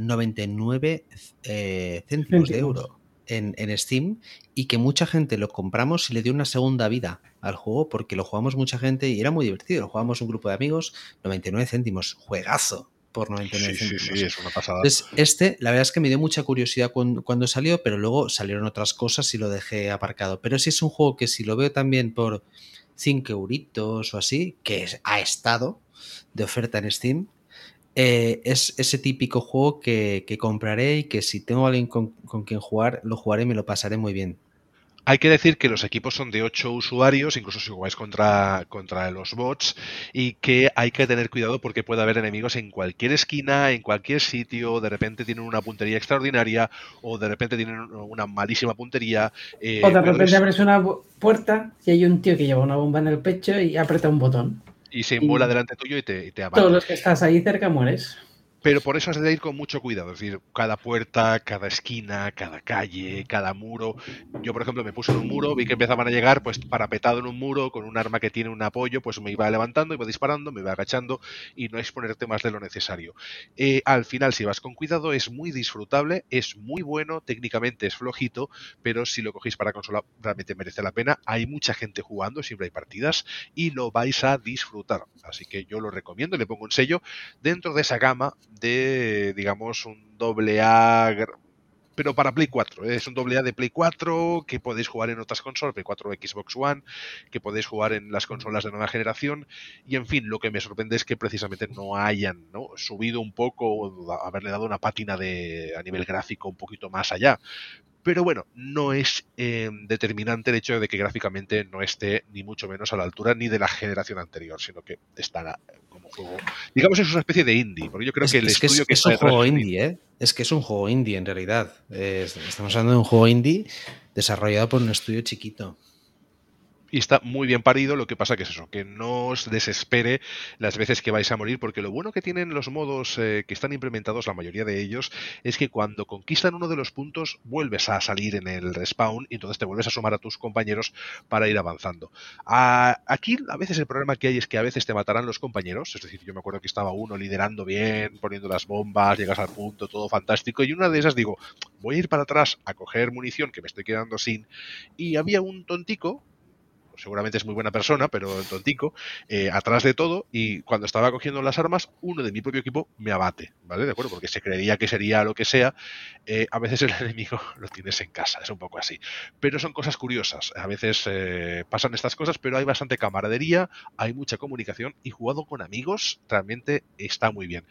Speaker 3: 99 eh, eh, céntimos de euro en, en, Steam y que mucha gente lo compramos y le dio una segunda vida al juego porque lo jugamos mucha gente y era muy divertido. Lo jugamos un grupo de amigos, 99 céntimos, juegazo por 99
Speaker 1: sí,
Speaker 3: Sí,
Speaker 1: sí, es una pasada.
Speaker 3: Entonces, este, la verdad es que me dio mucha curiosidad cuando, salió, pero luego salieron otras cosas y lo dejé aparcado. Pero sí es un juego que si lo veo también por 5 euritos o así, que ha estado de oferta en Steam, eh, es ese típico juego que, compraré y que si tengo alguien con, con quien jugar, lo jugaré y me lo pasaré muy bien.
Speaker 1: Hay que decir que los equipos son de 8 usuarios, incluso si jugáis contra, contra los bots, y que hay que tener cuidado porque puede haber enemigos en cualquier esquina, en cualquier sitio, de repente tienen una puntería extraordinaria o de repente tienen una malísima puntería.
Speaker 4: Eh, o de repente abres una puerta y hay un tío que lleva una bomba en el pecho y aprieta un botón.
Speaker 1: Y se envuela delante tuyo y te, y te
Speaker 4: Todos los que estás ahí cerca mueres.
Speaker 1: Pero por eso has de ir con mucho cuidado, es decir, cada puerta, cada esquina, cada calle, cada muro. Yo, por ejemplo, me puse en un muro, vi que empezaban a llegar, pues parapetado en un muro, con un arma que tiene un apoyo, pues me iba levantando, iba disparando, me iba agachando y no exponerte más de lo necesario. Eh, al final, si vas con cuidado, es muy disfrutable, es muy bueno, técnicamente es flojito, pero si lo cogéis para consola, realmente merece la pena. Hay mucha gente jugando, siempre hay partidas y lo vais a disfrutar. Así que yo lo recomiendo, le pongo un sello dentro de esa gama de, digamos, un doble A, pero para Play 4. ¿eh? Es un doble A de Play 4 que podéis jugar en otras consolas, Play 4 o Xbox One, que podéis jugar en las consolas de nueva generación. Y en fin, lo que me sorprende es que precisamente no hayan ¿no? subido un poco, haberle dado una pátina de, a nivel gráfico un poquito más allá. Pero bueno, no es eh, determinante el hecho de que gráficamente no esté ni mucho menos a la altura ni de la generación anterior, sino que estará como juego. Digamos, es una especie de indie, porque yo creo que el estudio que,
Speaker 3: es, un juego indie, ¿eh? Es que es un juego indie en realidad. estamos hablando de un juego indie desarrollado por un estudio chiquito
Speaker 1: y está muy bien parido, lo que pasa que es eso, que no os desespere las veces que vais a morir, porque lo bueno que tienen los modos eh, que están implementados, la mayoría de ellos, es que cuando conquistan uno de los puntos vuelves a salir en el respawn y entonces te vuelves a sumar a tus compañeros para ir avanzando. aquí a veces el problema que hay es que a veces te matarán los compañeros, es decir, yo me acuerdo que estaba uno liderando bien, poniendo las bombas, llegas al punto, todo fantástico, y una de esas digo, voy a ir para atrás a coger munición que me estoy quedando sin, y había un tontico seguramente es muy buena persona, pero tontico, eh, atrás de todo, y cuando estaba cogiendo las armas, uno de mi propio equipo me abate, ¿vale? De acuerdo, porque se creería que sería lo que sea. Eh, a veces el enemigo lo tienes en casa, es un poco así. Pero son cosas curiosas. A veces eh, pasan estas cosas, pero hay bastante camaradería, hay mucha comunicación, y jugado con amigos realmente está muy bien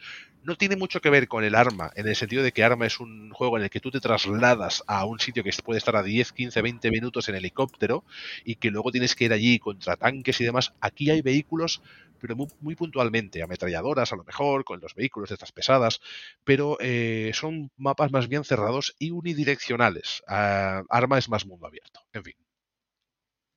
Speaker 1: no tiene mucho que ver con el arma, en el sentido de que arma es un juego en el que tú te trasladas a un sitio que puede estar a 10, 15, 20 minutos en helicóptero y que luego tienes que ir allí contra tanques y demás. Aquí hay vehículos, pero muy, puntualmente, ametralladoras a lo mejor, con los vehículos de estas pesadas, pero eh, son mapas más bien cerrados y unidireccionales. Ah, arma es más mundo abierto. En fin.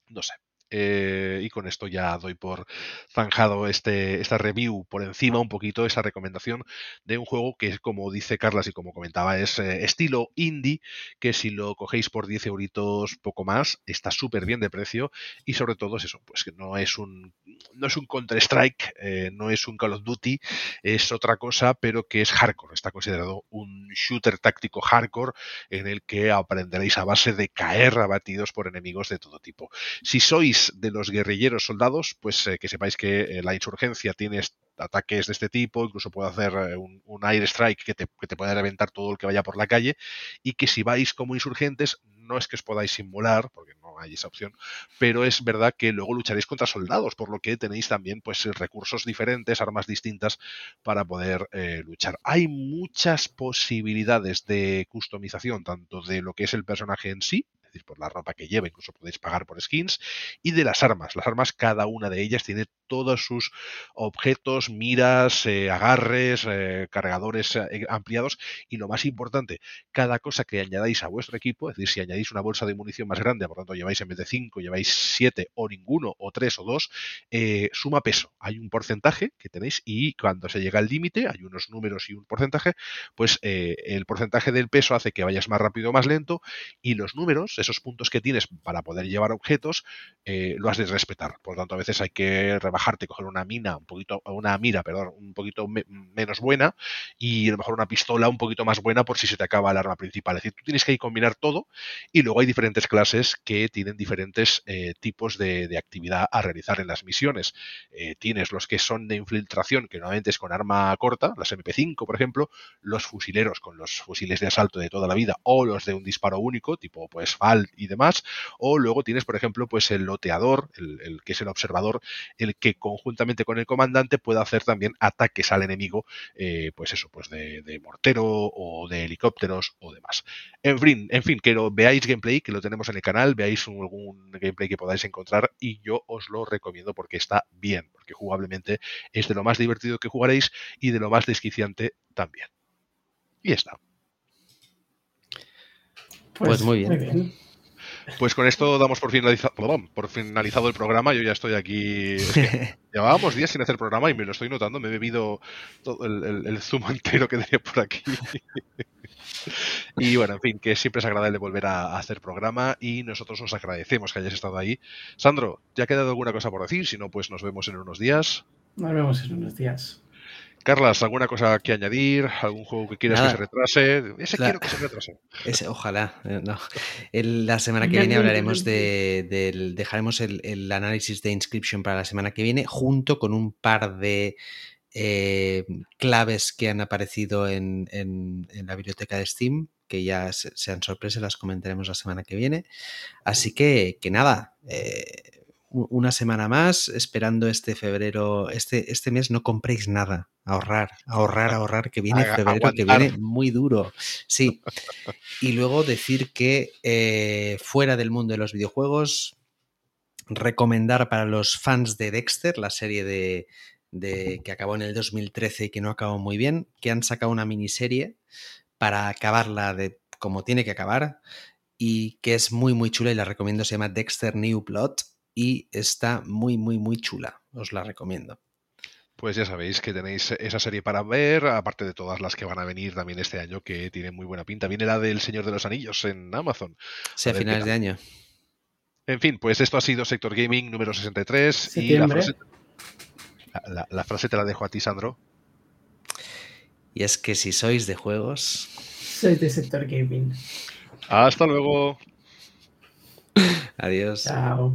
Speaker 1: No sé. Eh, y con esto ya doy por zanjado este, esta review por encima un poquito, esa recomendación de un juego que, como dice Carlas y como comentaba, es eh, estilo indie, que si lo cogéis por 10 euritos poco más, está súper bien de precio y sobre todo es eso, pues que no es un, no es un Counter-Strike, eh, no es un Call of Duty, es otra cosa, pero que es hardcore, está considerado un shooter táctico hardcore en el que aprenderéis a base de caer abatidos por enemigos de todo tipo. Si sois de los guerrilleros soldados, pues eh, que sepáis que eh, la insurgencia tiene ataques de este tipo, incluso puede hacer eh, un, air strike que te, que te, puede reventar todo el que vaya por la calle, y que si vais como insurgentes, no es que os podáis simular, porque no hay esa opción, pero es verdad que luego lucharéis contra soldados, por lo que tenéis también pues recursos diferentes, armas distintas para poder luchar. Hay muchas posibilidades de customización, tanto de lo que es el personaje en sí, por la ropa que lleva, incluso podéis pagar por skins, y de las armas. Las armas, cada una de ellas tiene todos sus objetos, miras, eh, agarres, eh, cargadores eh, ampliados, y lo más importante, cada cosa que añadáis a vuestro equipo, es decir, si añadís una bolsa de munición más grande, por tanto lleváis en vez de 5, lleváis 7 o ninguno, o 3 o 2, suma peso. Hay un porcentaje que tenéis y cuando se llega al límite, hay unos números y un porcentaje, pues el porcentaje del peso hace que vayas más rápido o más lento y los números, esos puntos que tienes para poder llevar objetos, eh, lo has de respetar. Por lo tanto, a veces hay que rebajarte, coger una mina, un poquito, una mira, perdón, un poquito menos buena y a lo mejor una pistola un poquito más buena por si se te acaba el arma principal. Es decir, tú tienes que combinar todo y luego hay diferentes clases que tienen diferentes eh, tipos de, actividad a realizar en las misiones. Eh, tienes los que son de infiltración, que normalmente es con arma corta, las MP5, por ejemplo, los fusileros con los fusiles de asalto de toda la vida o los de un disparo único, tipo pues Y demás, o luego tienes, por ejemplo, pues el loteador, el, que es el observador, el que conjuntamente con el comandante puede hacer también ataques al enemigo, eh, pues eso, pues de, mortero o de helicópteros o demás. En fin, en fin, que veáis gameplay, que lo tenemos en el canal, veáis algún gameplay que podáis encontrar y yo os lo recomiendo porque está bien, porque jugablemente es de lo más divertido que jugaréis y de lo más desquiciante también. Y está.
Speaker 3: Pues, pues muy, bien.
Speaker 1: Pues con esto damos por finalizado, por finalizado el programa. Yo ya estoy aquí. llevábamos días sin hacer programa y me lo estoy notando. Me he bebido todo el, zumo entero que tenía por aquí. y bueno, en fin, que siempre es agradable volver a, hacer programa y nosotros os agradecemos que hayáis estado ahí. Sandro, ¿ya ha quedado alguna cosa por decir? Si no, pues nos vemos en unos días.
Speaker 4: Nos vemos en unos días.
Speaker 1: Carlas, ¿alguna cosa que añadir? ¿Algún juego que quieras que se retrase? Ese quiero que se retrase.
Speaker 3: ojalá. Eh, no. la semana que viene hablaremos de, dejaremos el, análisis de inscription para la semana que viene, junto con un par de eh, claves que han aparecido en, la biblioteca de Steam, que ya sean sorpresas, las comentaremos la semana que viene. Así que, que nada. Eh, una semana más esperando este febrero, este, este mes no compréis nada, ahorrar, ahorrar, ahorrar, que viene febrero, que viene muy duro. Sí. Y luego decir que eh, fuera del mundo de los videojuegos, recomendar para los fans de Dexter, la serie de, de que acabó en el 2013 y que no acabó muy bien, que han sacado una miniserie para acabarla de como tiene que acabar y que es muy muy chula y la recomiendo, se llama Dexter New Plot y está muy, muy, muy chula. Os la recomiendo.
Speaker 1: Pues ya sabéis que tenéis esa serie para ver, aparte de todas las que van a venir también este año, que tienen muy buena pinta. Viene la del Señor de los Anillos en Amazon.
Speaker 3: Sí, a, finales de año.
Speaker 1: En fin, pues esto ha sido Sector Gaming número 63. Y la frase, la frase te la dejo a ti, Sandro.
Speaker 3: Y es que si sois de juegos.
Speaker 4: Sois de Sector Gaming.
Speaker 1: Hasta luego.
Speaker 3: Adiós.
Speaker 4: Chao.